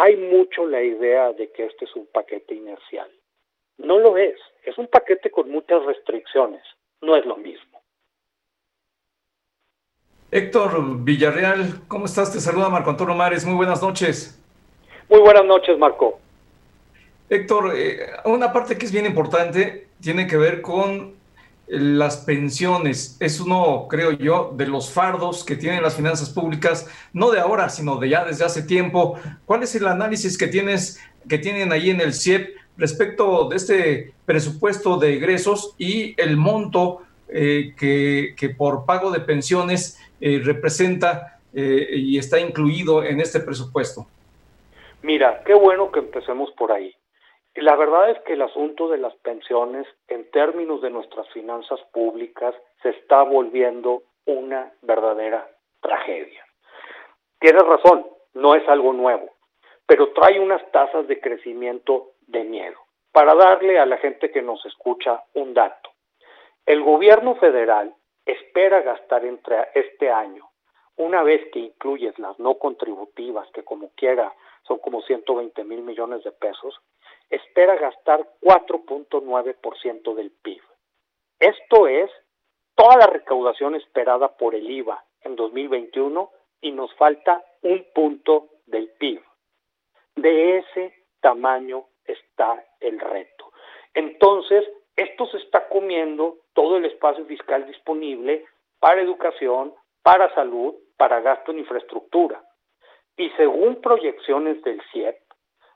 Hay mucho la idea de que este es un paquete inercial. No lo es, es un paquete con muchas restricciones, no es lo mismo. Héctor Villarreal, ¿cómo estás? Te saluda Marco Antonio Mares, muy buenas noches. Muy buenas noches, Marco. Héctor, eh, una parte que es bien importante tiene que ver con las pensiones es uno, creo yo, de los fardos que tienen las finanzas públicas, no de ahora, sino de ya desde hace tiempo. ¿Cuál es el análisis que tienes, que tienen ahí en el CIEP respecto de este presupuesto de egresos y el monto eh, que, que, por pago de pensiones eh, representa eh, y está incluido en este presupuesto? Mira, qué bueno que empecemos por ahí. La verdad es que el asunto de las pensiones, en términos de nuestras finanzas públicas, se está volviendo una verdadera tragedia. Tienes razón, no es algo nuevo, pero trae unas tasas de crecimiento de miedo. Para darle a la gente que nos escucha un dato, el gobierno federal espera gastar entre este año, una vez que incluyes las no contributivas, que como quiera son como 120 mil millones de pesos, espera gastar 4.9% del PIB. Esto es toda la recaudación esperada por el IVA en 2021 y nos falta un punto del PIB. De ese tamaño está el reto. Entonces, esto se está comiendo todo el espacio fiscal disponible para educación, para salud, para gasto en infraestructura. Y según proyecciones del CIEP,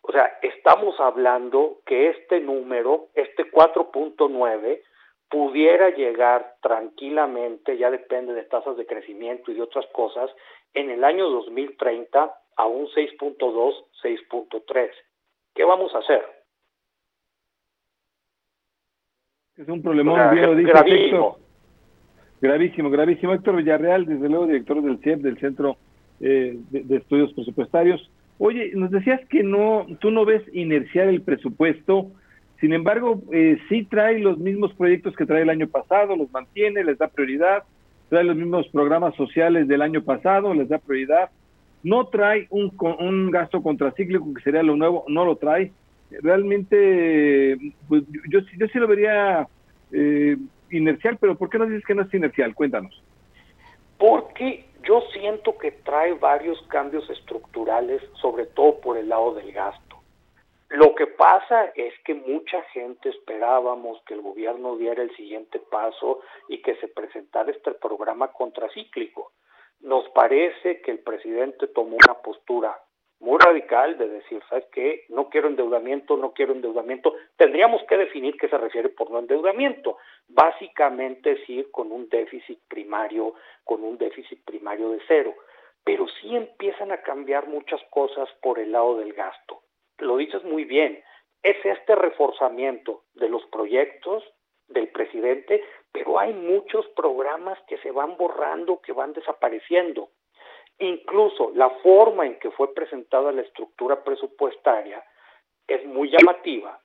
o sea, estamos hablando que este número, este 4.9, pudiera llegar tranquilamente, ya depende de tasas de crecimiento y de otras cosas, en el año 2030 a un 6.2, 6.3. ¿Qué vamos a hacer? Es un problemón, bien lo dice gravísimo. Gravísimo, gravísimo. Héctor Villarreal, desde luego director del CIEP, del Centro eh, de, Estudios Presupuestarios. Oye, nos decías que no, tú no ves inerciar el presupuesto, sin embargo, eh, sí trae los mismos proyectos que trae el año pasado, los mantiene, les da prioridad, trae los mismos programas sociales del año pasado, les da prioridad, no trae un, un gasto contracíclico que sería lo nuevo, no lo trae. Realmente, pues yo, yo sí lo vería eh, inercial, pero ¿por qué no dices que no es inercial? Cuéntanos. Porque yo siento que trae varios cambios estructurales, sobre todo por el lado del gasto. Lo que pasa es que mucha gente esperábamos que el gobierno diera el siguiente paso y que se presentara este programa contracíclico. Nos parece que el presidente tomó una postura muy radical de decir, ¿sabes qué? No quiero endeudamiento, no quiero endeudamiento. Tendríamos que definir qué se refiere por no endeudamiento. Básicamente es con un déficit primario, con un déficit primario de cero. Pero sí empiezan a cambiar muchas cosas por el lado del gasto. Lo dices muy bien. Es este reforzamiento de los proyectos del presidente, pero hay muchos programas que se van borrando, que van desapareciendo. Incluso la forma en que fue presentada la estructura presupuestaria es muy llamativa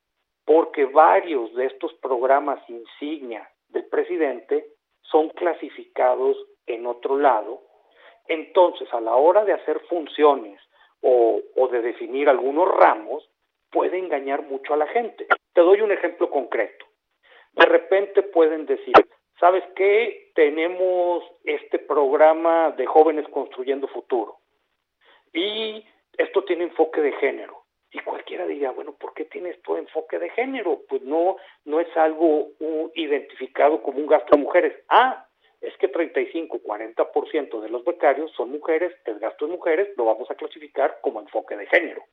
porque varios de estos programas insignia del presidente son clasificados en otro lado. Entonces, a la hora de hacer funciones o, o, de definir algunos ramos, puede engañar mucho a la gente. Te doy un ejemplo concreto. De repente pueden decir, ¿sabes qué? Tenemos este programa de jóvenes construyendo futuro. Y esto tiene enfoque de género. Y cualquiera diría, bueno, ¿por qué tiene esto enfoque de género? Pues no, no es algo identificado como un gasto de mujeres. Ah, es que 35, 40% de los becarios son mujeres, el gasto de mujeres lo vamos a clasificar como enfoque de género.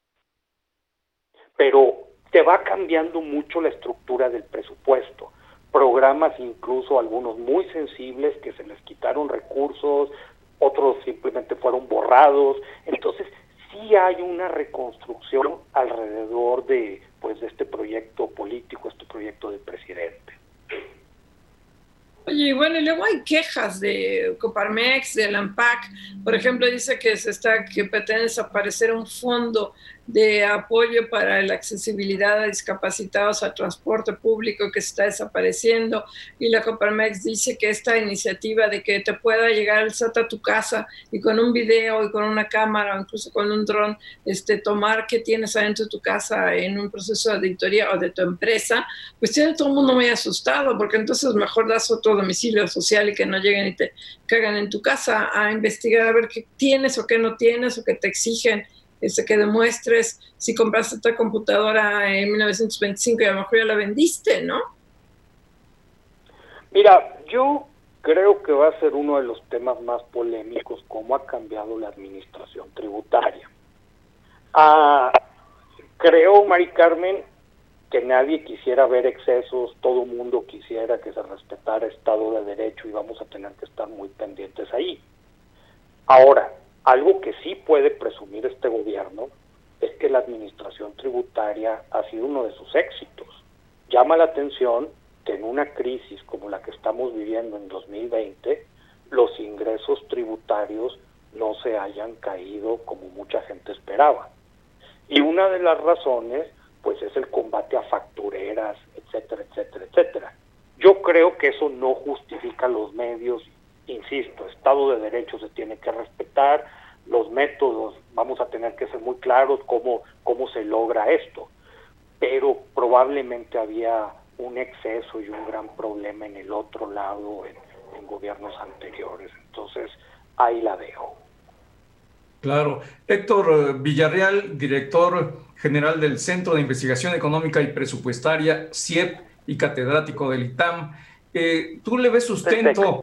Pero te va cambiando mucho la estructura del presupuesto programas incluso algunos muy sensibles que se les quitaron recursos, otros simplemente fueron borrados. Entonces, sí hay una reconstrucción alrededor de pues de este proyecto político, este proyecto del presidente. Oye, bueno, y luego hay quejas de Coparmex, de AMPAC, por ejemplo, dice que se está, que pretende desaparecer un fondo de apoyo para la accesibilidad a discapacitados al transporte público que está desapareciendo. Y la Coparmex dice que esta iniciativa de que te pueda llegar el SAT a tu casa y con un video y con una cámara o incluso con un dron este, tomar qué tienes adentro de tu casa en un proceso de auditoría o de tu empresa, pues tiene todo el mundo muy asustado porque entonces mejor das otro domicilio social y que no lleguen y te cagan en tu casa a investigar a ver qué tienes o qué no tienes o qué te exigen este, que demuestres si compraste esta computadora en 1925 y a lo mejor ya la vendiste, ¿no? Mira, yo creo que va a ser uno de los temas más polémicos, cómo ha cambiado la administración tributaria. Ah, creo, Mari Carmen, que nadie quisiera ver excesos, todo mundo quisiera que se respetara Estado de Derecho y vamos a tener que estar muy pendientes ahí. Ahora, algo que sí puede presumir este gobierno es que la administración tributaria ha sido uno de sus éxitos. Llama la atención que en una crisis como la que estamos viviendo en 2020, los ingresos tributarios no se hayan caído como mucha gente esperaba. Y una de las razones, pues es el combate a factureras, etcétera, etcétera, etcétera. Yo creo que eso no justifica los medios insisto, Estado de Derecho se tiene que respetar, los métodos, vamos a tener que ser muy claros cómo, cómo se logra esto, pero probablemente había un exceso y un gran problema en el otro lado en, gobiernos anteriores. Entonces, ahí la dejo. Claro. Héctor Villarreal, director general del Centro de Investigación Económica y Presupuestaria, CIEP, y catedrático del ITAM. Eh, ¿Tú le ves sustento,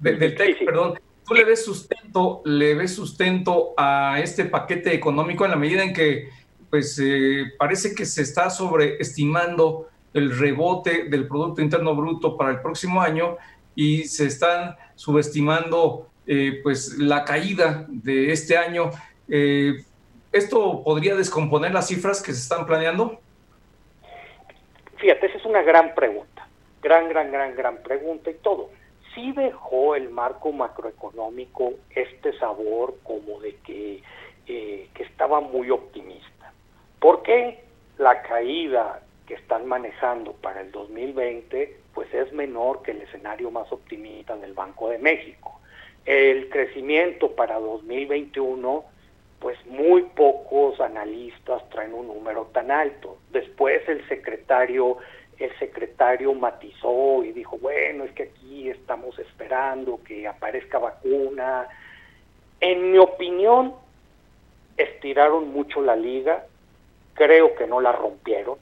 del TEC, perdón, tú le ves sustento, le ves sustento a este paquete económico en la medida en que pues eh, parece que se está sobreestimando el rebote del Producto Interno Bruto para el próximo año y se están subestimando eh, pues la caída de este año. ¿Esto podría descomponer las cifras que se están planeando? Fíjate, esa es una gran pregunta, gran, gran, gran, gran pregunta y todo. Sí dejó el marco macroeconómico este sabor como de que, eh, que estaba muy optimista. ¿Por qué? La caída que están manejando para el 2020 pues es menor que el escenario más optimista del Banco de México. El crecimiento para 2021 pues muy pocos analistas traen un número tan alto. Después el secretario, el secretario matizó y dijo, bueno, es que aquí estamos esperando que aparezca vacuna. En mi opinión, estiraron mucho la liga, creo que no la rompieron.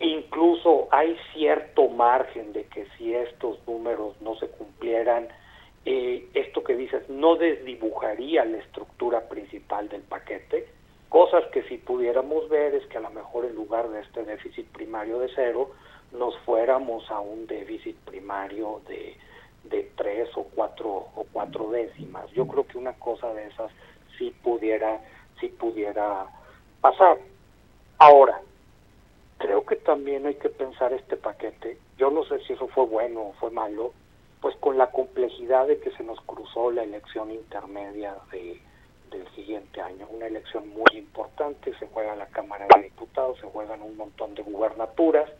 Incluso hay cierto margen de que si estos números no se cumplieran, eh, esto que dices no desdibujaría la estructura principal del paquete. Cosas que si pudiéramos ver es que a lo mejor en lugar de este déficit primario de cero, nos fuéramos a un déficit primario de, de tres o cuatro o cuatro décimas. Yo creo que una cosa de esas sí pudiera, sí pudiera pasar. Ahora, creo que también hay que pensar este paquete. Yo no sé si eso fue bueno o fue malo, pues con la complejidad de que se nos cruzó la elección intermedia de, del siguiente año, una elección muy importante, se juega la Cámara de Diputados, se juegan un montón de gubernaturas.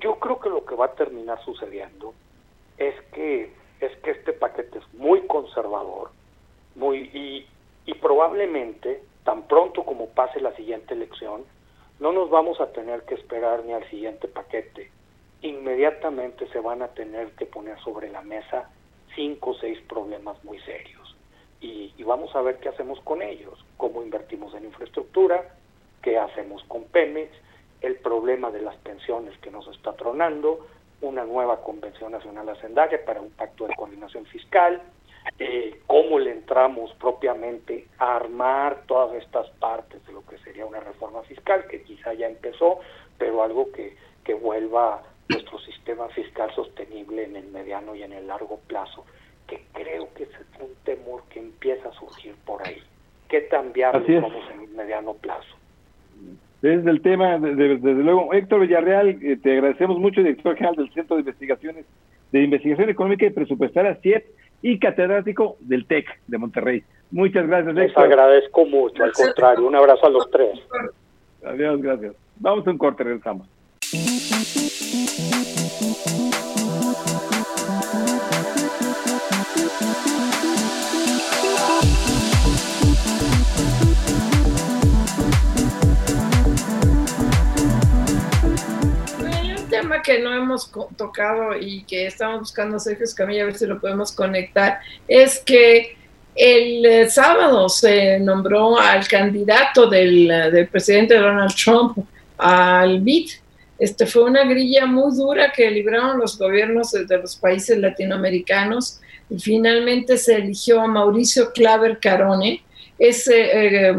Yo creo que lo que va a terminar sucediendo es que es que este paquete es muy conservador, muy y, y probablemente tan pronto como pase la siguiente elección, no nos vamos a tener que esperar ni al siguiente paquete, inmediatamente se van a tener que poner sobre la mesa cinco o seis problemas muy serios. Y, vamos a ver qué hacemos con ellos, cómo invertimos en infraestructura, qué hacemos con Pemex, el problema de las pensiones que nos está tronando, una nueva Convención Nacional Hacendaria para un pacto de coordinación fiscal, eh, cómo le entramos propiamente a armar todas estas partes de lo que sería una reforma fiscal, que quizá ya empezó, pero algo que, que vuelva nuestro sistema fiscal sostenible en el mediano y en el largo plazo, que creo que es un temor que empieza a surgir por ahí. ¿Qué tan viables somos en el mediano plazo? Desde el tema, desde, luego, Héctor Villarreal, eh, te agradecemos mucho, director general del Centro de Investigaciones de Investigación Económica y Presupuestaria, CIEP, y catedrático del TEC de Monterrey. Muchas gracias, Les agradezco mucho, al contrario, un abrazo a los tres. Adiós, gracias. Vamos a un corte, regresamos. Que no hemos tocado y que estamos buscando Sergio Escamilla a ver si lo podemos conectar es que el eh, sábado se nombró al candidato del, del presidente Donald Trump al BID, este, fue una grilla muy dura que libraron los gobiernos de los países latinoamericanos y finalmente se eligió a Mauricio Claver Carone, es eh,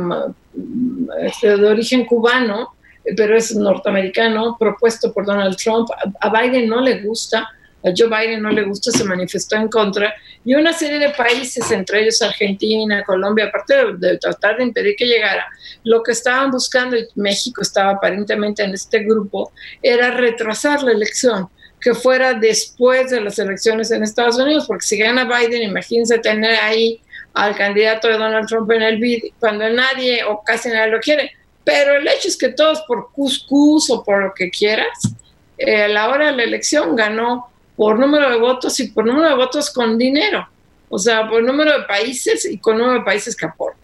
este, de origen cubano, pero es norteamericano, propuesto por Donald Trump. A Biden no le gusta, a Joe Biden no le gusta, se manifestó en contra, y una serie de países, entre ellos Argentina, Colombia, aparte de, tratar de impedir que llegara, lo que estaban buscando, y México estaba aparentemente en este grupo, era retrasar la elección que fuera después de las elecciones en Estados Unidos, porque si gana Biden, imagínense tener ahí al candidato de Donald Trump en el BID cuando nadie o casi nadie lo quiere. Pero el hecho es que todos por cuscús o por lo que quieras, eh, a la hora de la elección ganó por número de votos y por número de votos con dinero. o sea, por número de países y con número de países que aportan.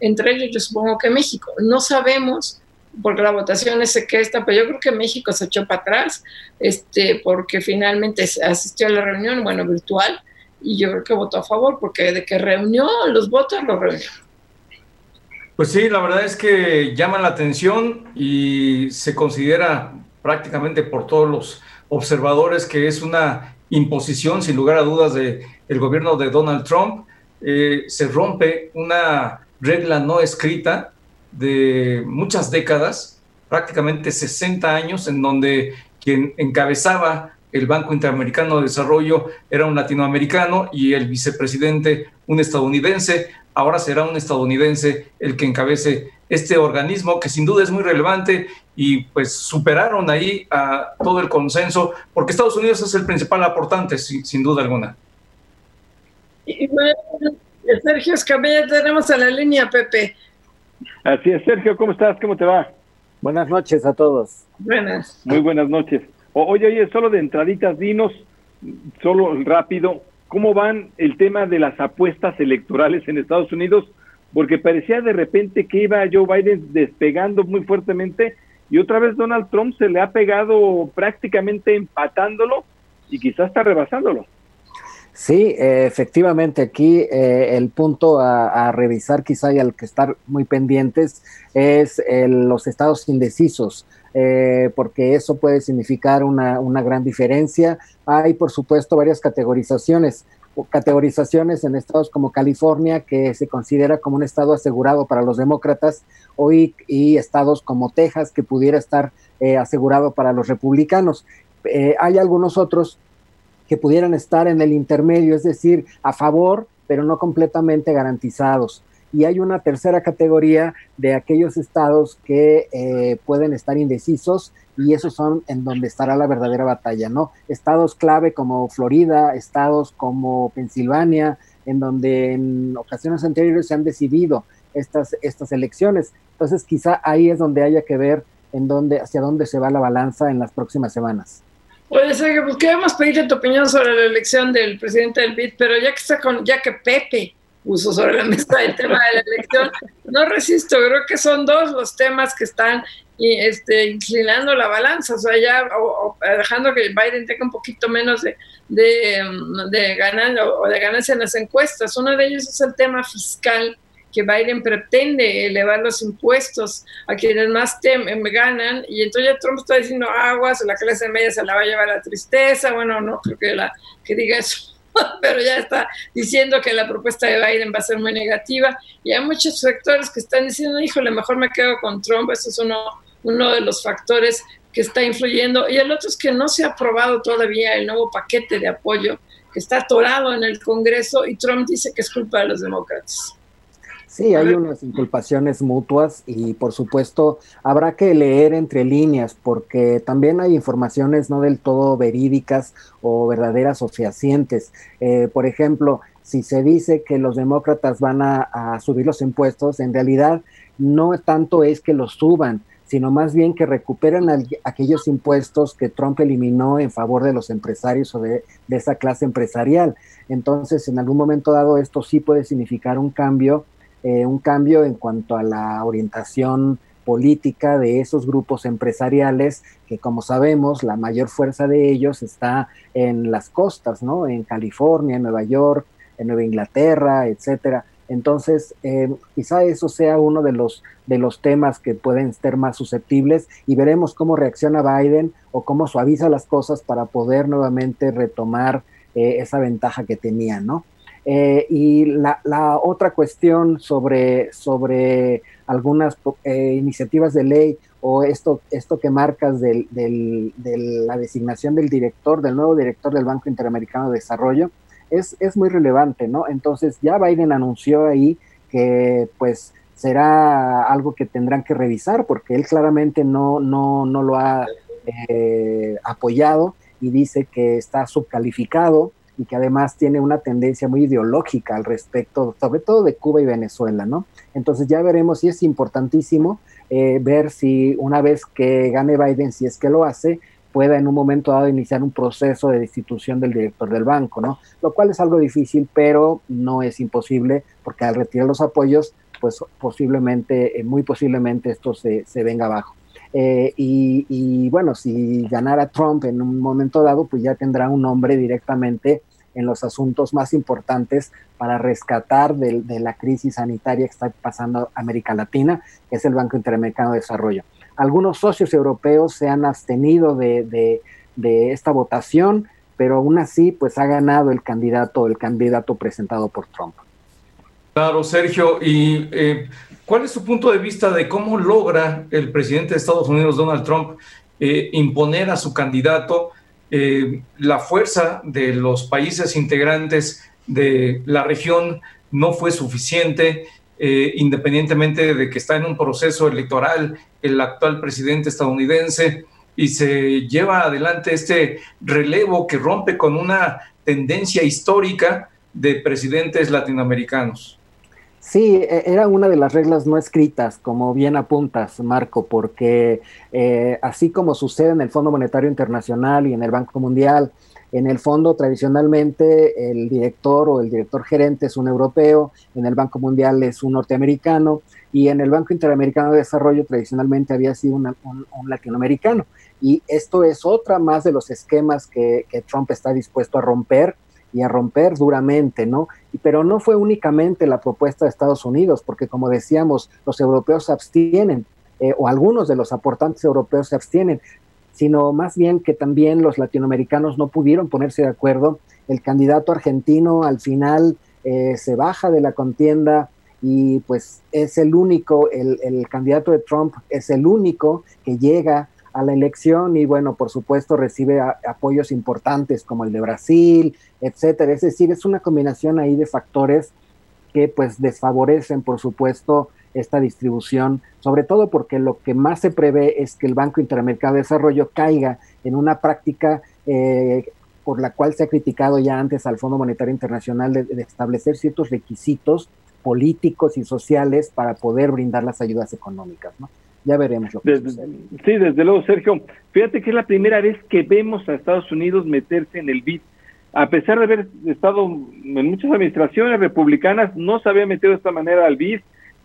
Entre ellos yo supongo que México. No sabemos porque la votación es esta, pero yo creo que México se echó para atrás, este, porque finalmente asistió a la reunión, bueno, virtual, y yo creo que votó a favor, porque de que reunió los votos, los reunió. Pues sí, la verdad es que llama la atención y se considera prácticamente por todos los observadores que es una imposición, sin lugar a dudas, del el gobierno de Donald Trump. Eh, se rompe una regla no escrita de muchas décadas, prácticamente 60 años, en donde quien encabezaba el Banco Interamericano de Desarrollo era un latinoamericano y el vicepresidente un estadounidense. Ahora será un estadounidense el que encabece este organismo, que sin duda es muy relevante y pues superaron ahí a todo el consenso, porque Estados Unidos es el principal aportante, sin, duda alguna. Y Sergio Escamilla, tenemos a la línea, Pepe. Así es, Sergio, ¿cómo estás? ¿Cómo te va? Buenas noches a todos. Buenas. Muy buenas noches. oye, oye, solo de entraditas, dinos, solo rápido, ¿cómo van el tema de las apuestas electorales en Estados Unidos? Porque parecía de repente que iba Joe Biden despegando muy fuertemente y otra vez Donald Trump se le ha pegado prácticamente empatándolo y quizás está rebasándolo. Sí, efectivamente, aquí eh, el punto a, revisar quizá y al que estar muy pendientes es los estados indecisos, eh, porque eso puede significar una, una, gran diferencia. Hay, por supuesto, varias categorizaciones. Categorizaciones en estados como California, que se considera como un estado asegurado para los demócratas, hoy, y estados como Texas, que pudiera estar eh, asegurado para los republicanos. hay algunos otros que pudieran estar en el intermedio, es decir, a favor, pero no completamente garantizados. Y hay una tercera categoría de aquellos estados que eh, pueden estar indecisos y esos son en donde estará la verdadera batalla, ¿no? Estados clave como Florida, estados como Pensilvania, en donde en ocasiones anteriores se han decidido estas, estas elecciones. Entonces quizá ahí es donde haya que ver en dónde, hacia dónde se va la balanza en las próximas semanas. Oye, Sergio, pues queremos pedirte tu opinión sobre la elección del presidente del BID, pero ya que está con, ya que Pepe puso sobre la mesa el tema de la elección, no resisto, creo que son dos los temas que están este, inclinando la balanza, o sea, ya o, dejando que Biden tenga un poquito menos de, de, de ganancia o de ganancia en las encuestas. Uno de ellos es el tema fiscal que Biden pretende elevar los impuestos a quienes más em, ganan, y entonces ya Trump está diciendo aguas, la clase media se la va a llevar la tristeza, bueno, no creo que, la, que diga eso, pero ya está diciendo que la propuesta de Biden va a ser muy negativa, y hay muchos sectores que están diciendo, híjole, mejor me quedo con Trump, eso es uno, uno de los factores que está influyendo, y el otro es que no se ha aprobado todavía el nuevo paquete de apoyo que está atorado en el Congreso y Trump dice que es culpa de los demócratas. Sí, hay unas inculpaciones mutuas y por supuesto habrá que leer entre líneas porque también hay informaciones no del todo verídicas o verdaderas o fehacientes. Eh, por ejemplo, si se dice que los demócratas van a, subir los impuestos, en realidad no tanto es que los suban, sino más bien que recuperen aquellos impuestos que Trump eliminó en favor de los empresarios o de, de esa clase empresarial. Entonces, en algún momento dado, esto sí puede significar un cambio eh, un cambio en cuanto a la orientación política de esos grupos empresariales que como sabemos la mayor fuerza de ellos está en las costas, ¿no? En California, en Nueva York, en Nueva Inglaterra, etcétera. Entonces, eh, quizá eso sea uno de los, de los temas que pueden ser más susceptibles y veremos cómo reacciona Biden o cómo suaviza las cosas para poder nuevamente retomar eh, esa ventaja que tenía, ¿no? Eh, y la, otra cuestión sobre, sobre algunas eh, iniciativas de ley o esto, esto que marcas de la designación del director, del nuevo director del Banco Interamericano de Desarrollo, es, es muy relevante, ¿no? Entonces ya Biden anunció ahí que pues será algo que tendrán que revisar porque él claramente no, no, no lo ha eh, apoyado y dice que está subcalificado y que además tiene una tendencia muy ideológica al respecto, sobre todo de Cuba y Venezuela, ¿no? Entonces ya veremos si es importantísimo eh, ver si una vez que gane Biden, si es que lo hace, pueda en un momento dado iniciar un proceso de destitución del director del banco, ¿no? Lo cual es algo difícil, pero no es imposible, porque al retirar los apoyos, pues posiblemente, muy posiblemente esto se, se venga abajo. Eh, y, bueno, si ganara Trump en un momento dado, pues ya tendrá un nombre directamente en los asuntos más importantes para rescatar de, la crisis sanitaria que está pasando América Latina, que es el Banco Interamericano de Desarrollo. Algunos socios europeos se han abstenido de, esta votación, pero aún así, pues ha ganado el candidato, el candidato presentado por Trump. Claro, Sergio, y eh, ¿Cuál es su punto de vista de cómo logra el presidente de Estados Unidos, Donald Trump, eh, imponer a su candidato eh, la fuerza de los países integrantes de la región no fue suficiente, independientemente de que está en un proceso electoral el actual presidente estadounidense y se lleva adelante este relevo que rompe con una tendencia histórica de presidentes latinoamericanos. Sí, e, era una de las reglas no escritas, como bien apuntas, Marco, porque eh, así como sucede en el Fondo Monetario Internacional y en el Banco Mundial, en el fondo tradicionalmente el director o el director gerente es un europeo, en el Banco Mundial es un norteamericano y en el Banco Interamericano de Desarrollo tradicionalmente había sido un, latinoamericano. Y esto es otra más de los esquemas que Trump está dispuesto a romper y a romper duramente, ¿no? Pero no fue únicamente la propuesta de Estados Unidos, porque como decíamos, los europeos se abstienen, eh, o algunos de los aportantes europeos se abstienen, sino más bien que también los latinoamericanos no pudieron ponerse de acuerdo. El candidato argentino al final eh, se baja de la contienda y pues es el único, el, el candidato de Trump es el único que llega a la elección y bueno, por supuesto recibe apoyos importantes como el de Brasil, etcétera. Es decir, es una combinación ahí de factores que pues desfavorecen, por supuesto, esta distribución, sobre todo porque lo que más se prevé es que el Banco Interamericano de Desarrollo caiga en una práctica eh, por la cual se ha criticado ya antes al Fondo Monetario Internacional de, de, establecer ciertos requisitos políticos y sociales para poder brindar las ayudas económicas. ¿no? Ya veremos lo que sucede. Sí, desde luego, Sergio. Fíjate que es la primera vez que vemos a Estados Unidos meterse en el BID. A pesar de haber estado en muchas administraciones republicanas, no se había metido de esta manera al BID.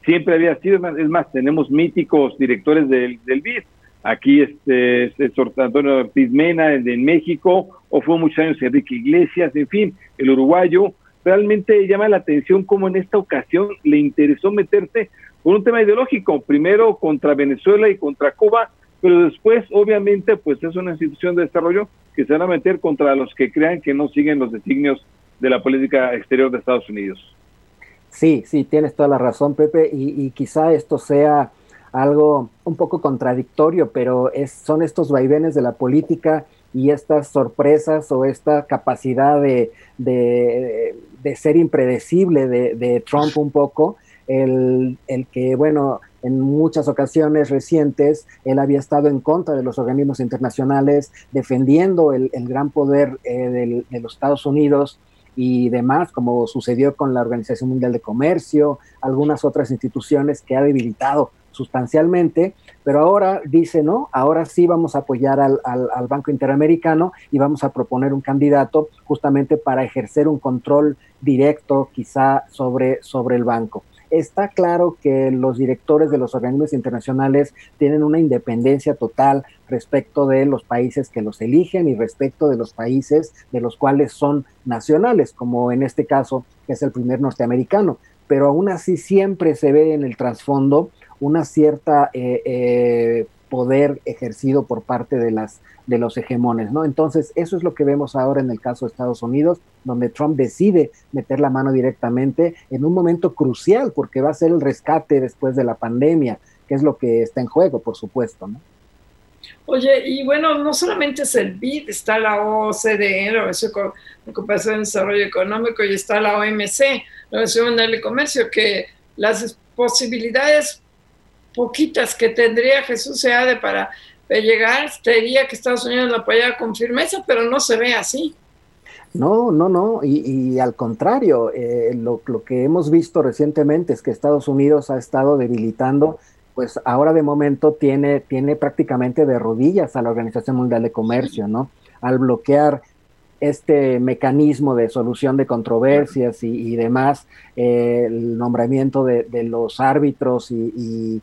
Siempre había sido, es más, tenemos míticos directores del, del BID. Aquí este, es Antonio Pizmena en México, o fue muchos años Enrique Iglesias, en fin, el uruguayo. Realmente llama la atención cómo en esta ocasión le interesó meterse por un tema ideológico, primero contra Venezuela y contra Cuba, pero después obviamente pues es una institución de desarrollo que se van a meter contra los que crean que no siguen los designios de la política exterior de Estados Unidos. Sí, sí, tienes toda la razón, Pepe, y, quizá esto sea algo un poco contradictorio, pero es, son estos vaivenes de la política y estas sorpresas o esta capacidad de, de, de ser impredecible de, de, Trump un poco, el, que, bueno, en muchas ocasiones recientes él había estado en contra de los organismos internacionales, defendiendo el, gran poder eh, de los Estados Unidos y demás, como sucedió con la Organización Mundial de Comercio, algunas otras instituciones que ha debilitado sustancialmente, pero ahora dice, no, ahora sí vamos a apoyar al, al, Banco Interamericano y vamos a proponer un candidato justamente para ejercer un control directo quizá sobre, sobre el banco está claro que los directores de los organismos internacionales tienen una independencia total respecto de los países que los eligen y respecto de los países de los cuales son nacionales, como en este caso es el primer norteamericano. Pero aún así siempre se ve en el trasfondo una cierta eh, eh, poder ejercido por parte de las de los hegemones, ¿no? Entonces, eso es lo que vemos ahora en el caso de Estados Unidos, donde Trump decide meter la mano directamente en un momento crucial, porque va a ser el rescate después de la pandemia, que es lo que está en juego, por supuesto, ¿no? Oye, y bueno, no solamente es el BID, está la OCDE, la Organización de Desarrollo Económico, y está la OMC, la Organización Mundial de Comercio, que las posibilidades poquitas que tendría Jesús Seade para llegar, te diría que Estados Unidos lo apoyaba con firmeza, pero no se ve así. No, no, no, y, al contrario, eh, lo, que hemos visto recientemente es que Estados Unidos ha estado debilitando pues ahora de momento tiene, tiene prácticamente de rodillas a la Organización Mundial de Comercio, ¿no? Al bloquear este mecanismo de solución de controversias y, demás, eh, el nombramiento de, los árbitros y, y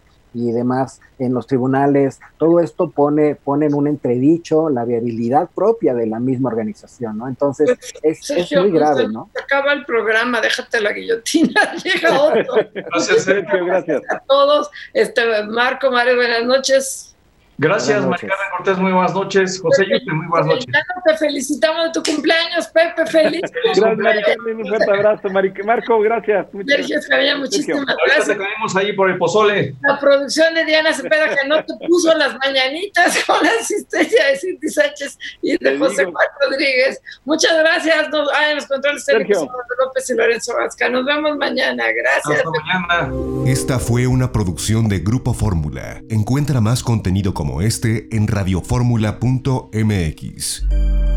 demás en los tribunales, todo esto pone, pone en un entredicho la viabilidad propia de la misma organización, ¿no? Entonces, pues, es, muy grave, pues, ¿no? acaba el programa, déjate la guillotina, llega otro. gracias, Sergio, gracias. A todos, este, Marco, Mario, buenas noches. Gracias, María Cortés, muy buenas noches. José Yuste, muy buenas noches. Te felicitamos de tu cumpleaños, Pepe, feliz. gracias, María un fuerte abrazo. Marco, gracias. Sergio Escabella, muchísimas gracias. Ahorita te caemos ahí por el pozole. La producción de Diana Cepeda, que no te puso las mañanitas con la asistencia de Cinti Sánchez y de José Juan Rodríguez. Muchas gracias. Nos, en los controles técnicos López y Lorenzo Vasca. Nos vemos mañana. Gracias. Hasta mañana. Esta fue una producción de Grupo Fórmula. Encuentra más contenido como este en radioformula.mx.